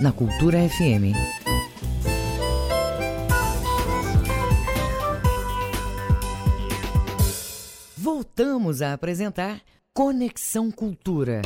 na Cultura FM. Voltamos a apresentar Conexão Cultura.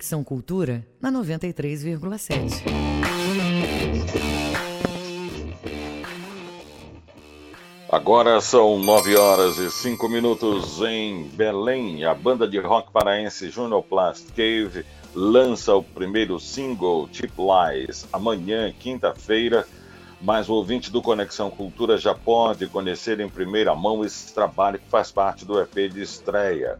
Conexão Cultura na 93,7. Agora são nove horas e cinco minutos em Belém. A banda de rock paraense Junior Plast Cave lança o primeiro single, Tip Lies, amanhã, quinta-feira. Mas o ouvinte do Conexão Cultura já pode conhecer em primeira mão esse trabalho que faz parte do EP de estreia,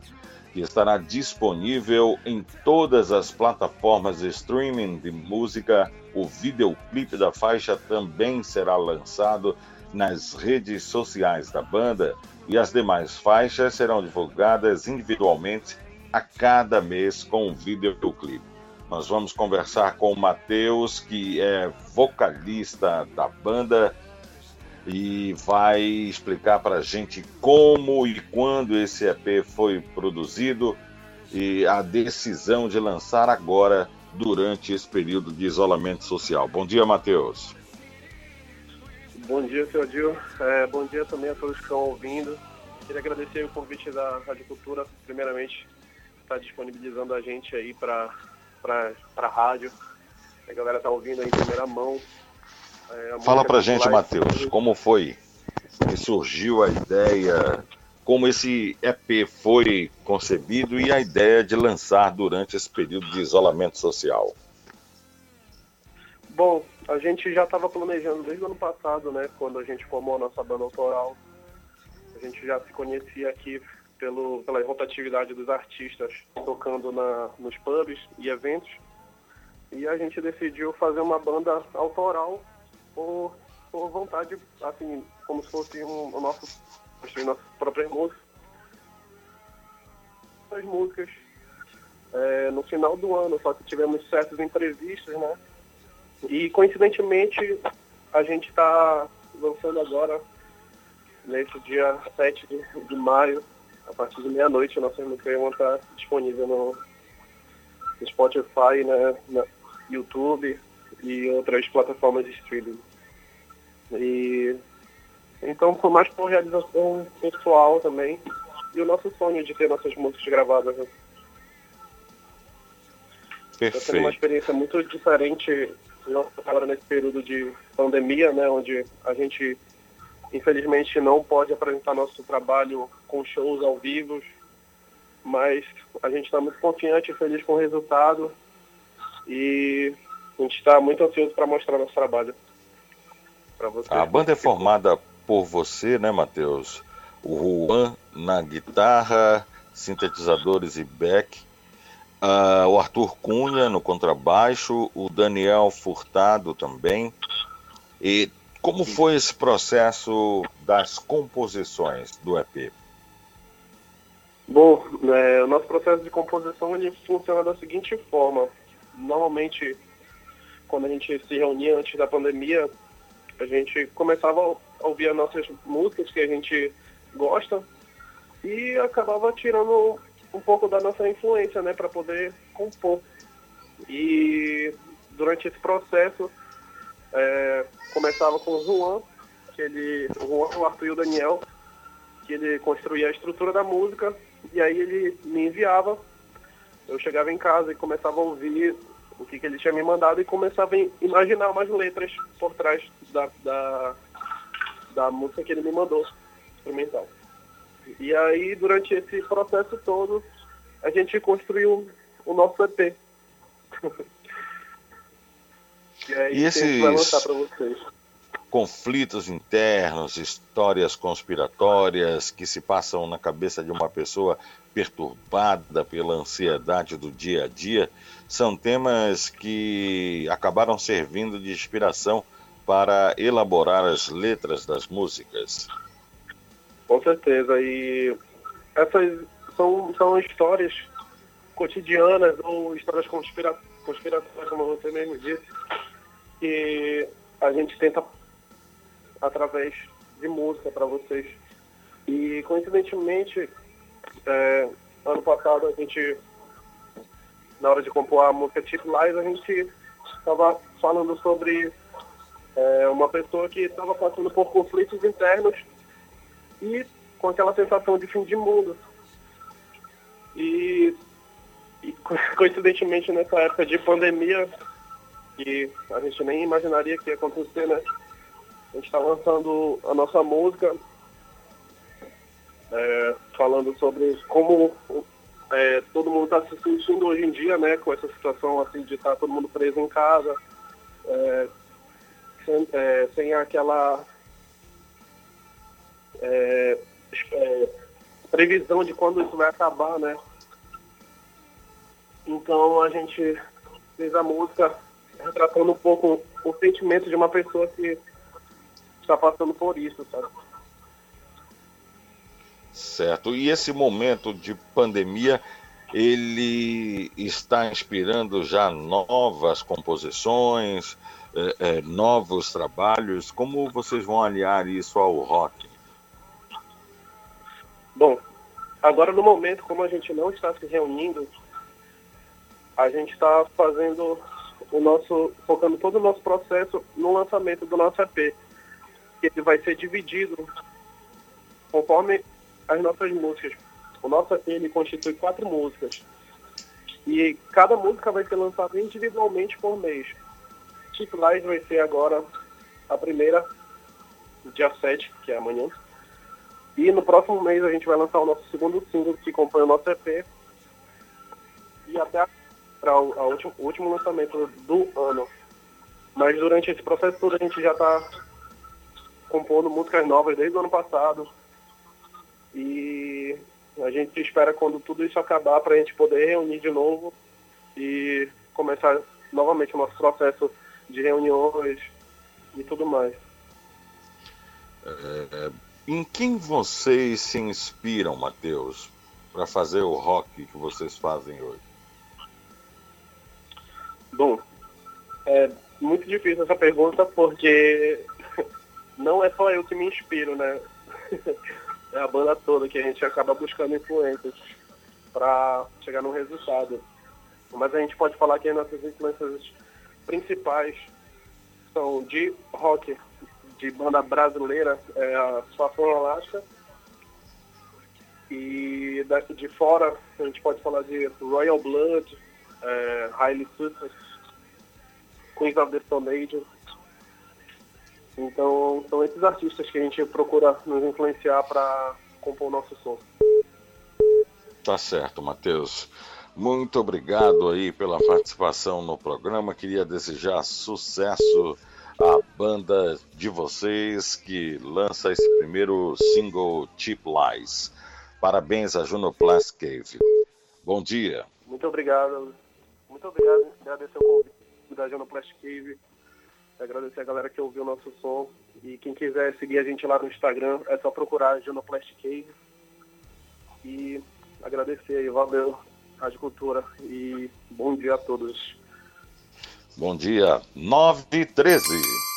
que estará disponível em todas as plataformas de streaming de música. O videoclipe da faixa também será lançado nas redes sociais da banda e as demais faixas serão divulgadas individualmente a cada mês com um videoclipe. Nós vamos conversar com o Matheus, que é vocalista da banda e vai explicar para a gente como e quando esse EP foi produzido e a decisão de lançar agora durante esse período de isolamento social. Bom dia, Matheus. Bom dia, seu Adil. É, bom dia também a todos que estão ouvindo. Queria agradecer o convite da Rádio Cultura, primeiramente, está disponibilizando a gente aí para a rádio. A galera está ouvindo em primeira mão. Fala para gente, Matheus, como foi que surgiu a ideia, como esse EP foi concebido e a ideia de lançar durante esse período de isolamento social? Bom, a gente já estava planejando desde o ano passado, né? Quando a gente formou a nossa banda autoral. A gente já se conhecia aqui pelo, pela rotatividade dos artistas tocando na, nos pubs e eventos. E a gente decidiu fazer uma banda autoral por, por vontade, assim, como se fosse um, o nosso, construir nossas próprias músicas. As músicas é, no final do ano, só que tivemos certos imprevistos, né? E coincidentemente a gente está lançando agora, nesse dia 7 de, de maio, a partir de meia-noite, a nossa música vão estar disponível no, no Spotify, né, no YouTube e outras plataformas de streaming. E então foi mais por realização pessoal também e o nosso sonho de ter nossas músicas gravadas. Né? Perfeito. Tá uma experiência muito diferente agora nesse período de pandemia, né, onde a gente infelizmente não pode apresentar nosso trabalho com shows ao vivo, mas a gente está muito confiante e feliz com o resultado e a gente está muito ansioso para mostrar nosso trabalho para vocês. A banda é formada por você, né, Matheus? O Juan na guitarra, sintetizadores e back, Uh, o Arthur Cunha no contrabaixo, o Daniel Furtado também. E como foi esse processo das composições do EP? Bom, é, o nosso processo de composição ele funciona da seguinte forma. Normalmente, quando a gente se reunia antes da pandemia, a gente começava a ouvir as nossas músicas que a gente gosta e acabava tirando um pouco da nossa influência, né, para poder compor. E durante esse processo, é, começava com o Juan, que ele, o Juan, o Arthur e o Daniel, que ele construía a estrutura da música, e aí ele me enviava. Eu chegava em casa e começava a ouvir o que, que ele tinha me mandado e começava a imaginar umas letras por trás da, da, da música que ele me mandou, instrumental. E aí, durante esse processo todo, a gente construiu o nosso EP. e aí, e esses vai lançar para vocês. conflitos internos, histórias conspiratórias que se passam na cabeça de uma pessoa perturbada pela ansiedade do dia a dia, são temas que acabaram servindo de inspiração para elaborar as letras das músicas. Com certeza. E essas são, são histórias cotidianas ou histórias conspira conspiratórias, como você mesmo disse, que a gente tenta através de música para vocês. E coincidentemente, é, ano passado a gente, na hora de compor a música Tip Lies, a gente estava falando sobre é, uma pessoa que estava passando por conflitos internos e com aquela sensação de fim de mundo. E, e coincidentemente nessa época de pandemia, que a gente nem imaginaria que ia acontecer, né? A gente está lançando a nossa música, é, falando sobre como é, todo mundo está se sentindo hoje em dia, né? Com essa situação assim de estar tá todo mundo preso em casa, é, sem, é, sem aquela é, é, previsão de quando isso vai acabar, né? Então a gente fez a música retratando um pouco o sentimento de uma pessoa que está passando por isso, sabe? Certo. E esse momento de pandemia, ele está inspirando já novas composições, eh, eh, novos trabalhos. Como vocês vão aliar isso ao rock? Bom, agora no momento, como a gente não está se reunindo, a gente está fazendo o nosso, focando todo o nosso processo no lançamento do nosso EP. Ele vai ser dividido conforme as nossas músicas. O nosso ele constitui quatro músicas. E cada música vai ser lançada individualmente por mês. Chip Live vai ser agora a primeira, dia 7, que é amanhã. E no próximo mês a gente vai lançar o nosso segundo single que compõe o nosso EP. E até para o último lançamento do ano. Mas durante esse processo todo a gente já está compondo músicas novas desde o ano passado. E a gente espera quando tudo isso acabar para a gente poder reunir de novo e começar novamente o nosso processo de reuniões e tudo mais. É, em quem vocês se inspiram, Matheus, para fazer o rock que vocês fazem hoje? Bom, é muito difícil essa pergunta porque não é só eu que me inspiro, né? É a banda toda que a gente acaba buscando influências para chegar num resultado. Mas a gente pode falar que as nossas influências principais são de rock de banda brasileira é a Suação Alaska. E daqui de fora a gente pode falar de Royal Blood, é, Highly Suspect, Queens of the Stone Age. Então são esses artistas que a gente procura nos influenciar para compor o nosso som. Tá certo, Matheus. Muito obrigado aí pela participação no programa. Queria desejar sucesso a banda de vocês que lança esse primeiro single Cheap Lies. Parabéns a Juno Blast Cave. Bom dia. Muito obrigado. Muito obrigado. Agradecer o convite da Juno Blast Cave. Agradecer a galera que ouviu o nosso som. E quem quiser seguir a gente lá no Instagram, é só procurar Junoplast Cave. E agradecer aí, valeu, Rádio Cultura. E bom dia a todos. Bom dia, 9 e 13.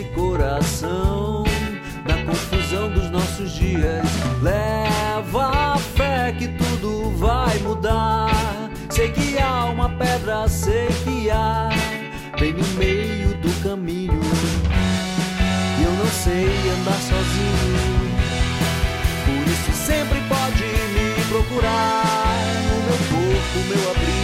esse coração na confusão dos nossos dias. Leva a fé que tudo vai mudar. Sei que há uma pedra, sei que há bem no meio do caminho. E eu não sei andar sozinho. Por isso sempre pode me procurar no meu corpo, meu abrigo.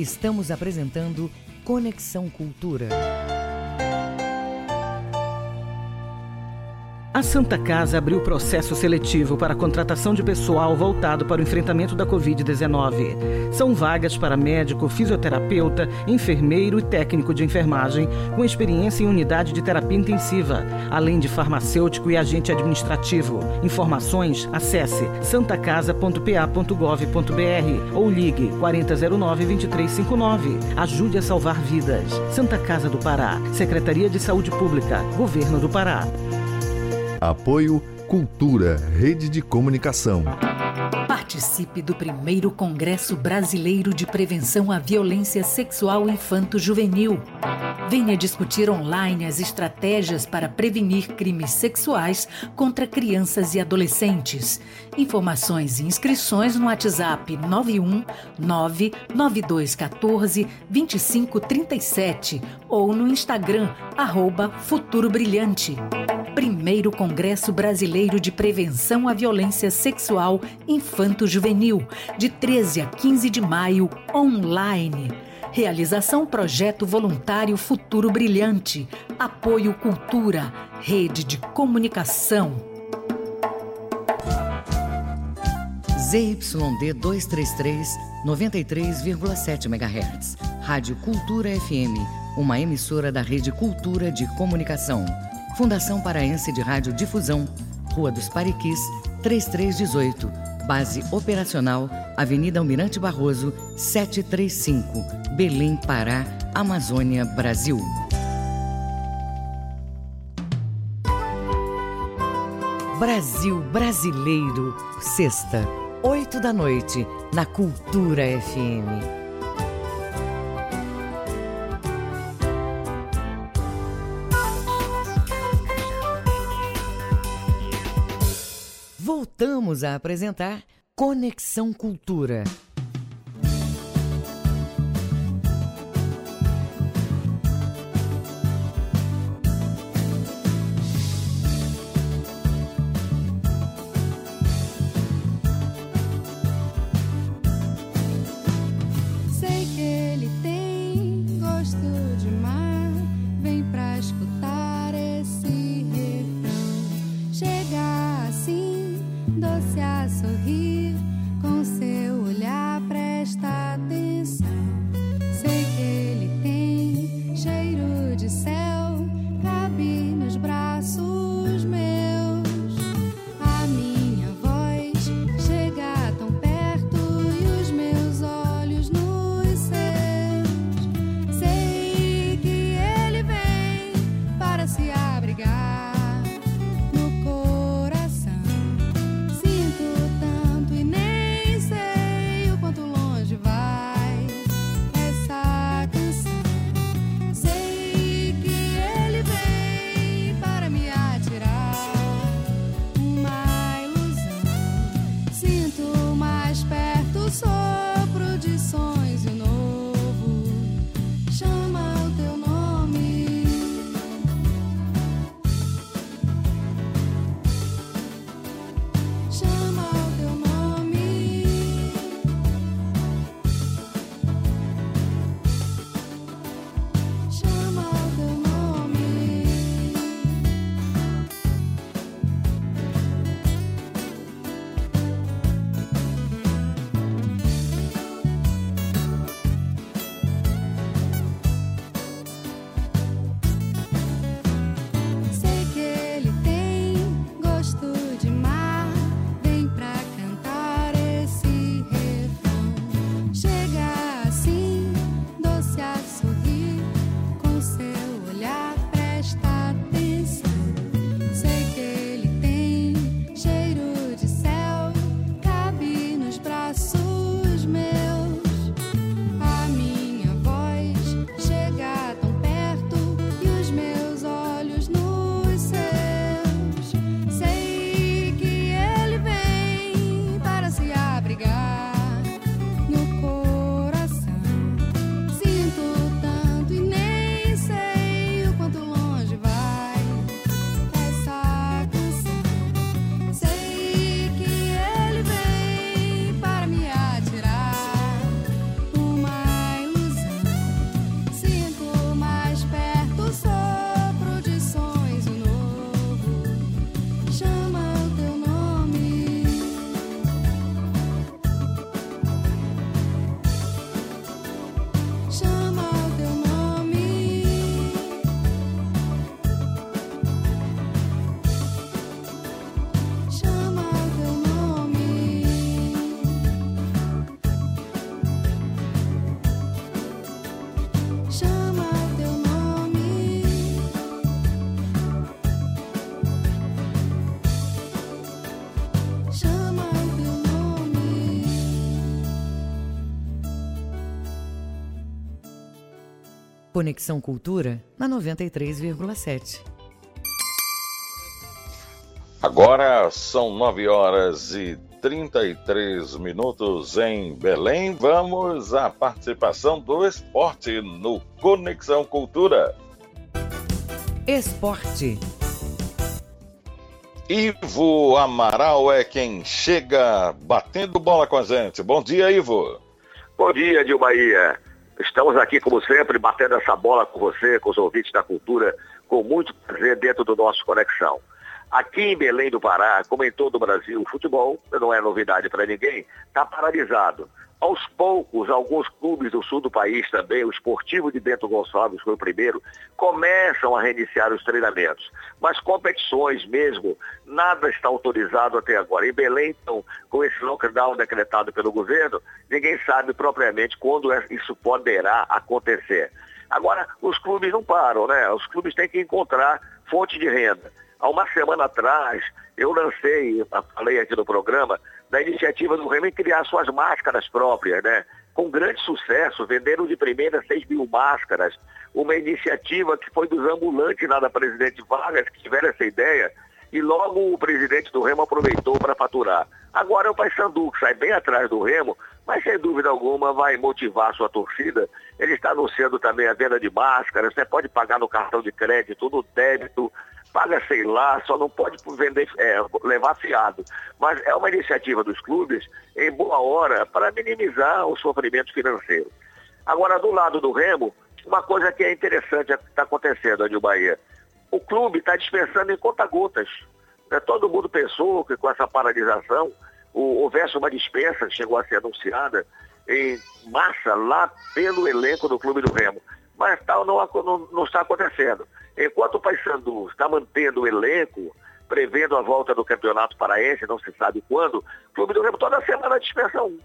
Estamos apresentando Conexão Cultura. A Santa Casa abriu processo seletivo para a contratação de pessoal voltado para o enfrentamento da Covid-19. São vagas para médico, fisioterapeuta, enfermeiro e técnico de enfermagem com experiência em unidade de terapia intensiva, além de farmacêutico e agente administrativo. Informações, acesse santacasa.pa.gov.br ou ligue 4009-2359. Ajude a salvar vidas. Santa Casa do Pará, Secretaria de Saúde Pública, Governo do Pará. Apoio Cultura, Rede de Comunicação. Participe do primeiro Congresso Brasileiro de Prevenção à Violência Sexual Infanto-Juvenil. Venha discutir online as estratégias para prevenir crimes sexuais contra crianças e adolescentes. Informações e inscrições no WhatsApp 91 99214 2537 ou no Instagram arroba Futuro Brilhante. Primeiro Congresso Brasileiro de Prevenção à Violência Sexual Infanto-Juvenil, de 13 a 15 de maio, online. Realização Projeto Voluntário Futuro Brilhante. Apoio Cultura, Rede de Comunicação. ZYD 233, 93,7 MHz. Rádio Cultura FM, uma emissora da Rede Cultura de Comunicação. Fundação Paraense de Rádio Difusão, Rua dos Pariquis, 3318. Base operacional, Avenida Almirante Barroso, 735, Belém, Pará, Amazônia, Brasil. Brasil Brasileiro, sexta, 8 da noite, na Cultura FM. Voltamos a apresentar Conexão Cultura. Sei doce a sorrir. Com seu olhar, presta Conexão Cultura na 93,7. Agora são 9 horas e 33 minutos em Belém. Vamos à participação do esporte no Conexão Cultura. Esporte. Ivo Amaral é quem chega batendo bola com a gente. Bom dia, Ivo. Bom dia, Dil Bahia. Estamos aqui, como sempre, batendo essa bola com você, com os ouvintes da cultura, com muito prazer dentro do nosso Conexão. Aqui em Belém do Pará, como em todo o Brasil, o futebol, não é novidade para ninguém, está paralisado. Aos poucos, alguns clubes do sul do país também, o Esportivo de Bento Gonçalves foi o primeiro, começam a reiniciar os treinamentos. Mas competições mesmo, nada está autorizado até agora. Em Belém, então, com esse lockdown decretado pelo governo, ninguém sabe propriamente quando é- isso poderá acontecer. Agora, os clubes não param, né? Os clubes têm que encontrar fonte de renda. Há uma semana atrás, eu lancei, falei aqui no programa, da iniciativa do Remo em criar suas máscaras próprias, né? Com grande sucesso, venderam de primeira 6 mil máscaras. Uma iniciativa que foi dos ambulantes lá da Presidente Vargas, que tiveram essa ideia, e logo o presidente do Remo aproveitou para faturar. Agora é o Paysandu, que sai bem atrás do Remo, mas sem dúvida alguma vai motivar a sua torcida. Ele está anunciando também a venda de máscaras, você pode pagar no cartão de crédito, no débito, paga sei lá, só não pode vender, é, levar fiado. Mas é uma iniciativa dos clubes em boa hora para minimizar o sofrimento financeiro. Agora, do lado do Remo, uma coisa que é interessante está acontecendo, Adil Bahia. O clube está dispensando em conta-gotas. Né? Todo mundo pensou que com essa paralisação o- houvesse uma dispensa, chegou a ser anunciada, em massa lá pelo elenco do clube do Remo. Mas tal não, não- não está acontecendo. Enquanto o Paysandu está mantendo o elenco, prevendo a volta do Campeonato Paraense, não se sabe quando, o Clube do Remo toda semana dispensa um.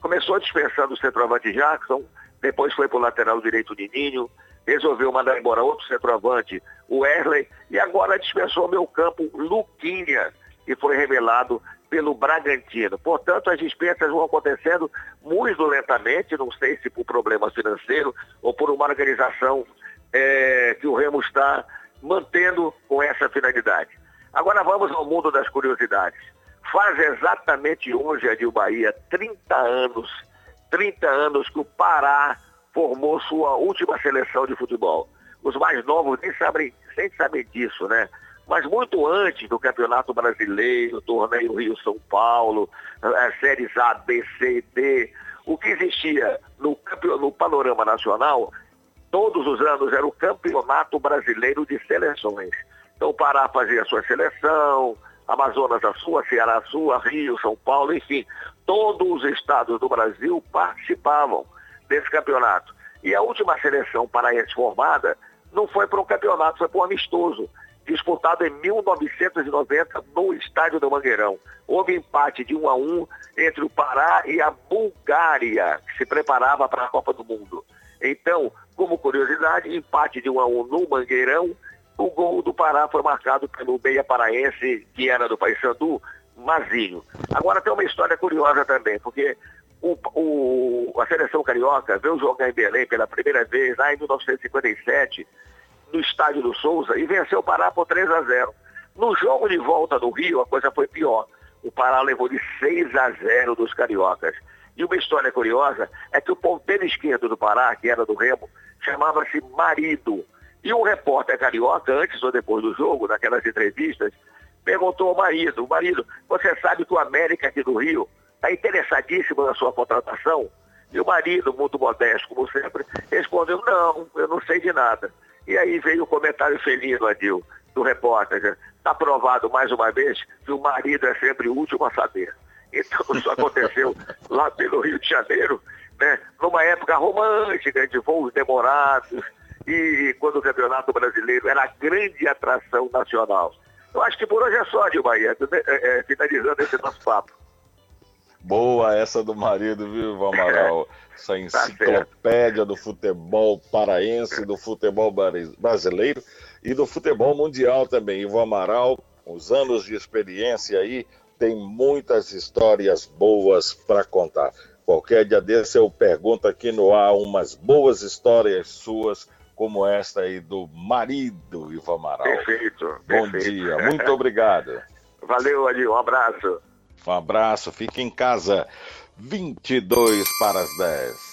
Começou dispensando o centroavante Jackson, depois foi para o lateral direito Nininho, resolveu mandar embora outro centroavante, o Wesley, e agora dispensou meu campo Luquinha, que foi revelado pelo Bragantino. Portanto, as dispensas vão acontecendo muito lentamente, não sei se por problema financeiro ou por uma organização eh, que o Remo está mantendo com essa finalidade. Agora vamos ao mundo das curiosidades. Faz exatamente hoje, Adil Bahia, 30 anos, 30 anos que o Pará formou sua última seleção de futebol. Os mais novos nem sabem, nem sabem disso, né? Mas muito antes do Campeonato Brasileiro, torneio Rio-São Paulo, as séries A, B, C e D, o que existia no, no panorama nacional, todos os anos era o Campeonato Brasileiro de Seleções. Então o Pará fazia a sua seleção, Amazonas a sua, Ceará a sua, Rio, São Paulo, enfim, todos os estados do Brasil participavam desse campeonato. E a última seleção paraense formada não foi para um campeonato, foi para um amistoso, disputado em 1990 no estádio do Mangueirão. Houve empate de 1 a 1 entre o Pará e a Bulgária, que se preparava para a Copa do Mundo. Então, como curiosidade, empate de 1 a 1 no Mangueirão, o gol do Pará foi marcado pelo meia paraense, que era do Paysandu, Mazinho. Agora tem uma história curiosa também, porque o, o- a seleção carioca veio jogar em Belém pela primeira vez lá em 1957, no estádio do Souza, e venceu o Pará por 3 a 0. No jogo de volta do Rio, a coisa foi pior. O Pará levou de 6 a 0 dos cariocas. E uma história curiosa é que o ponteiro esquerdo do Pará, que era do Remo, chamava-se Marido. E um repórter carioca, antes ou depois do jogo, naquelas entrevistas, perguntou ao marido, marido, você sabe que o América aqui do Rio está interessadíssimo na sua contratação? E o marido, muito modesto, como sempre, respondeu, não, eu não sei de nada. E aí veio o comentário felino, Adil, do repórter. Está provado mais uma vez que o marido é sempre o último a saber. Então isso aconteceu lá pelo Rio de Janeiro, né? numa época romântica, de voos demorados, e quando o Campeonato Brasileiro era a grande atração nacional. Eu acho que por hoje é só, Adil Bahia, é, é, finalizando esse nosso papo. Boa essa do marido, viu, Ivo Amaral? Essa Tá enciclopédia do futebol paraense, do futebol brasileiro e do futebol mundial também. Ivo Amaral, os anos de experiência aí, tem muitas histórias boas para contar. Qualquer dia desse eu pergunto aqui no ar umas boas histórias suas, como esta aí do marido Ivan Amaral. Perfeito. Bom perfeito. dia, muito obrigado. Valeu, Ali, um abraço. Um abraço, fique em casa. 22 para as 10.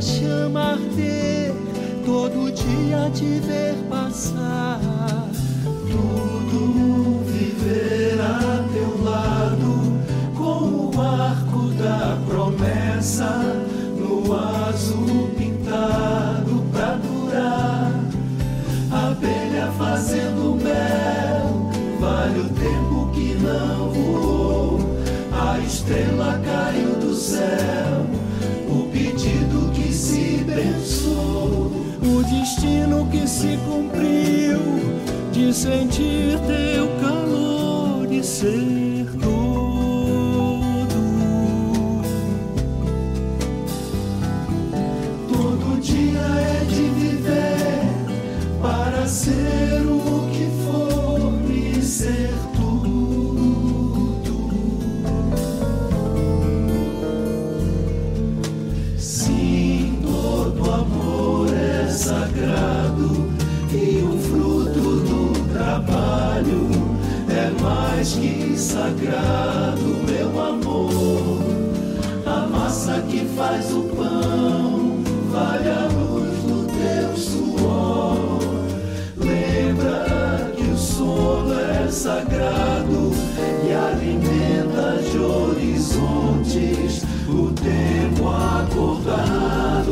chama arder, todo dia te ver passar. destino que se cumpriu de sentir teu calor e ser. sagrado, meu amor. A massa que faz o pão vale a luz do teu suor. Lembra que o sono é sagrado e alimenta de horizontes o tempo acordado.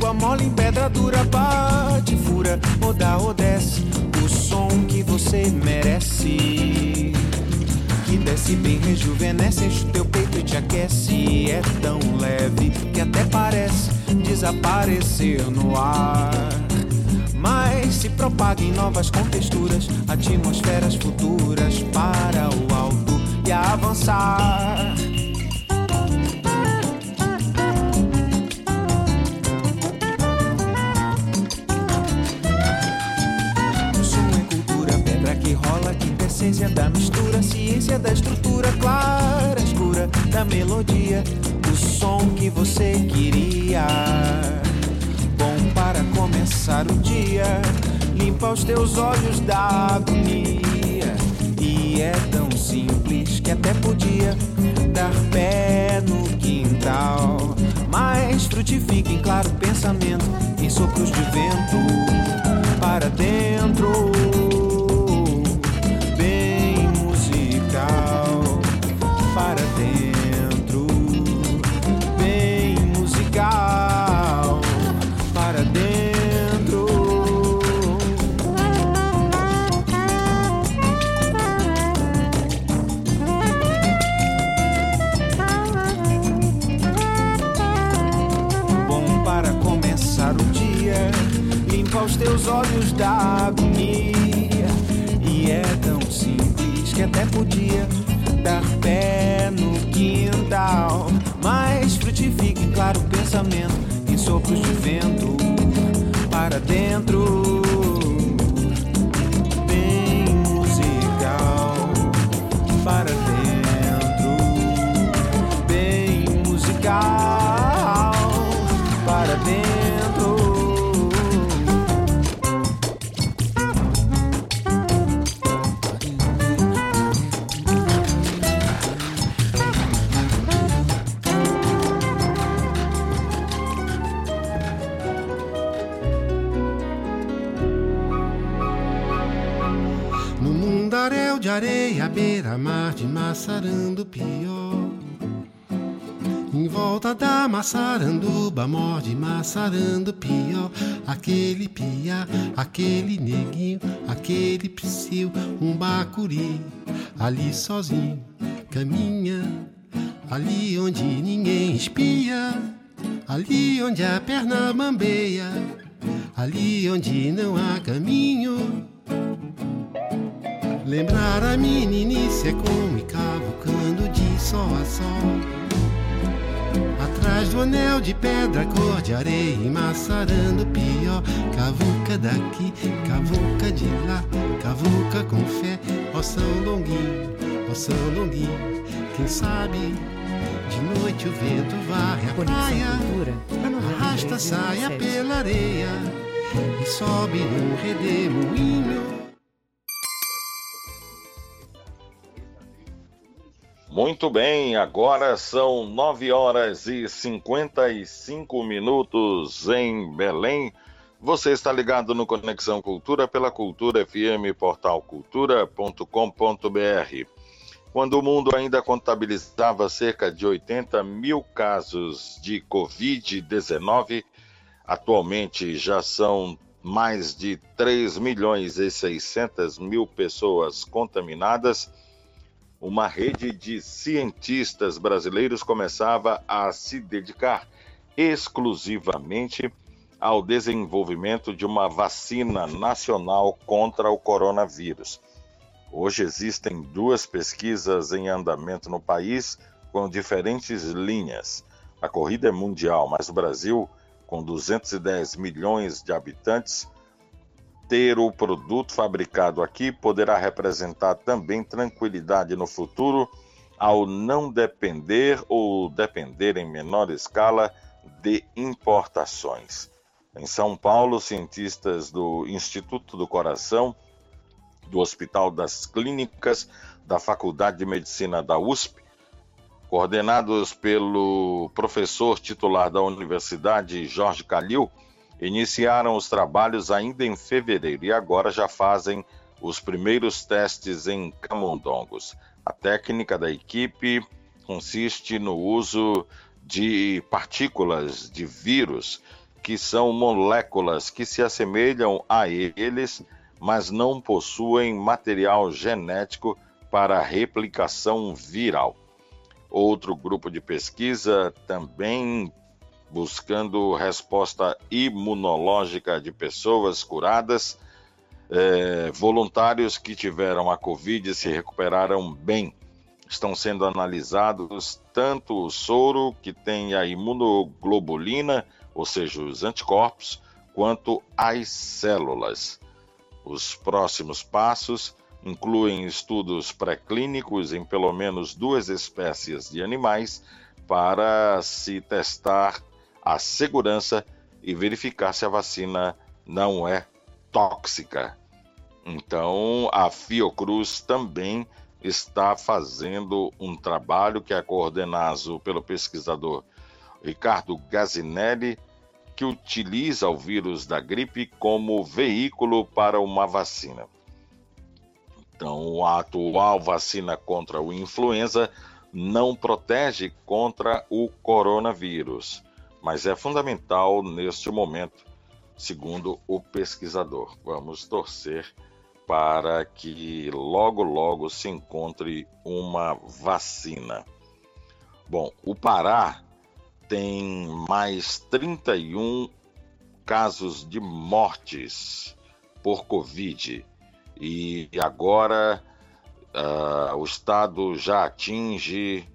Água mole em pedra dura, bate, fura, ou dá ou desce. O som que você merece. Que desce bem, rejuvenesce, enche o teu peito e te aquece. É tão leve que até parece desaparecer no ar. Mas se propaga em novas contexturas, atmosferas futuras para o alto e avançar. Quintessência da mistura, ciência da estrutura, clara, escura da melodia, o som que você queria. Bom para começar o dia, limpa os teus olhos da agonia. E é tão simples que até podia dar pé no quintal. Mas frutifica em claro pensamento, em sopros de vento para dentro. Podia dar pé no quintal. Mas frutifica em claro pensamento, em sopros de vento para dentro. Beira-mar de Massarandupió. Em volta da Massaranduba, morde Massarandupió. Aquele piá, aquele neguinho, aquele psiu, um bacuri. Ali sozinho, caminha. Ali onde ninguém espia. Ali onde a perna bambeia. Ali onde não há caminho. Lembrar a meninice é como ir cavucando de sol a sol. Atrás do anel de pedra, cor de areia, maçarando pior. Cavuca daqui, cavuca de lá, cavuca com fé. Ó São Longuinho, ó São Longuinho, quem sabe de noite o vento varre a praia, arrasta a saia pela areia e sobe num redemoinho. Muito bem, agora são 9 horas e 55 minutos em Belém. Você está ligado no Conexão Cultura pela Cultura FM, portal cultura.com.br. Quando o mundo ainda contabilizava cerca de 80 mil casos de Covid-19, atualmente já são mais de 3 milhões e 600 mil pessoas contaminadas uma rede de cientistas brasileiros começava a se dedicar exclusivamente ao desenvolvimento de uma vacina nacional contra o coronavírus. Hoje existem duas pesquisas em andamento no país com diferentes linhas. A corrida é mundial, mas o Brasil, com 210 milhões de habitantes, ter o produto fabricado aqui poderá representar também tranquilidade no futuro ao não depender ou depender em menor escala de importações. Em São Paulo, cientistas do Instituto do Coração, do Hospital das Clínicas, da Faculdade de Medicina da USP, coordenados pelo professor titular da Universidade Jorge Calil, iniciaram os trabalhos ainda em fevereiro e agora já fazem os primeiros testes em camundongos. A técnica da equipe consiste no uso de partículas de vírus, que são moléculas que se assemelham a eles, mas não possuem material genético para replicação viral. Outro grupo de pesquisa também buscando resposta imunológica de pessoas curadas, é, voluntários que tiveram a Covid se recuperaram bem. Estão sendo analisados tanto o soro, que tem a imunoglobulina, ou seja, os anticorpos, quanto as células. Os próximos passos incluem estudos pré-clínicos em pelo menos duas espécies de animais para se testar a segurança e verificar se a vacina não é tóxica. Então, a Fiocruz também está fazendo um trabalho que é coordenado pelo pesquisador Ricardo Gazinelli, que utiliza o vírus da gripe como veículo para uma vacina. Então, a atual vacina contra o influenza não protege contra o coronavírus mas é fundamental neste momento, segundo o pesquisador. Vamos torcer para que logo, logo se encontre uma vacina. Bom, o Pará tem mais 31 casos de mortes por Covid e agora uh, o estado já atinge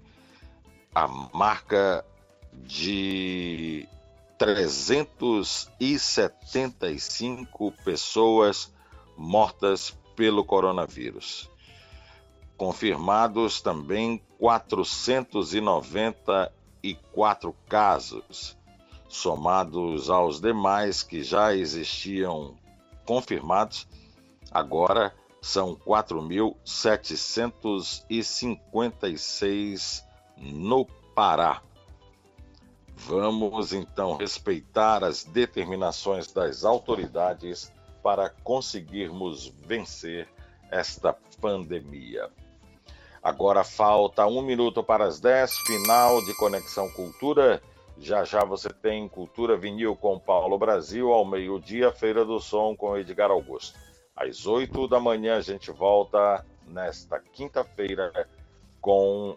a marca de 375 pessoas mortas pelo coronavírus. Confirmados também 494 casos, somados aos demais que já existiam confirmados, agora são 4.756 no Pará. Vamos então respeitar as determinações das autoridades para conseguirmos vencer esta pandemia. Agora falta um minuto para as 10, final de Conexão Cultura. Já já você tem Cultura Vinil com Paulo Brasil, ao meio-dia, Feira do Som com Edgar Augusto. Às 8 da manhã a gente volta nesta quinta-feira com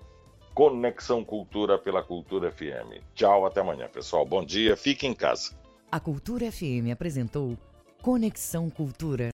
Conexão Cultura pela Cultura FM. Tchau, até amanhã, pessoal. Bom dia, fique em casa. A Cultura FM apresentou Conexão Cultura.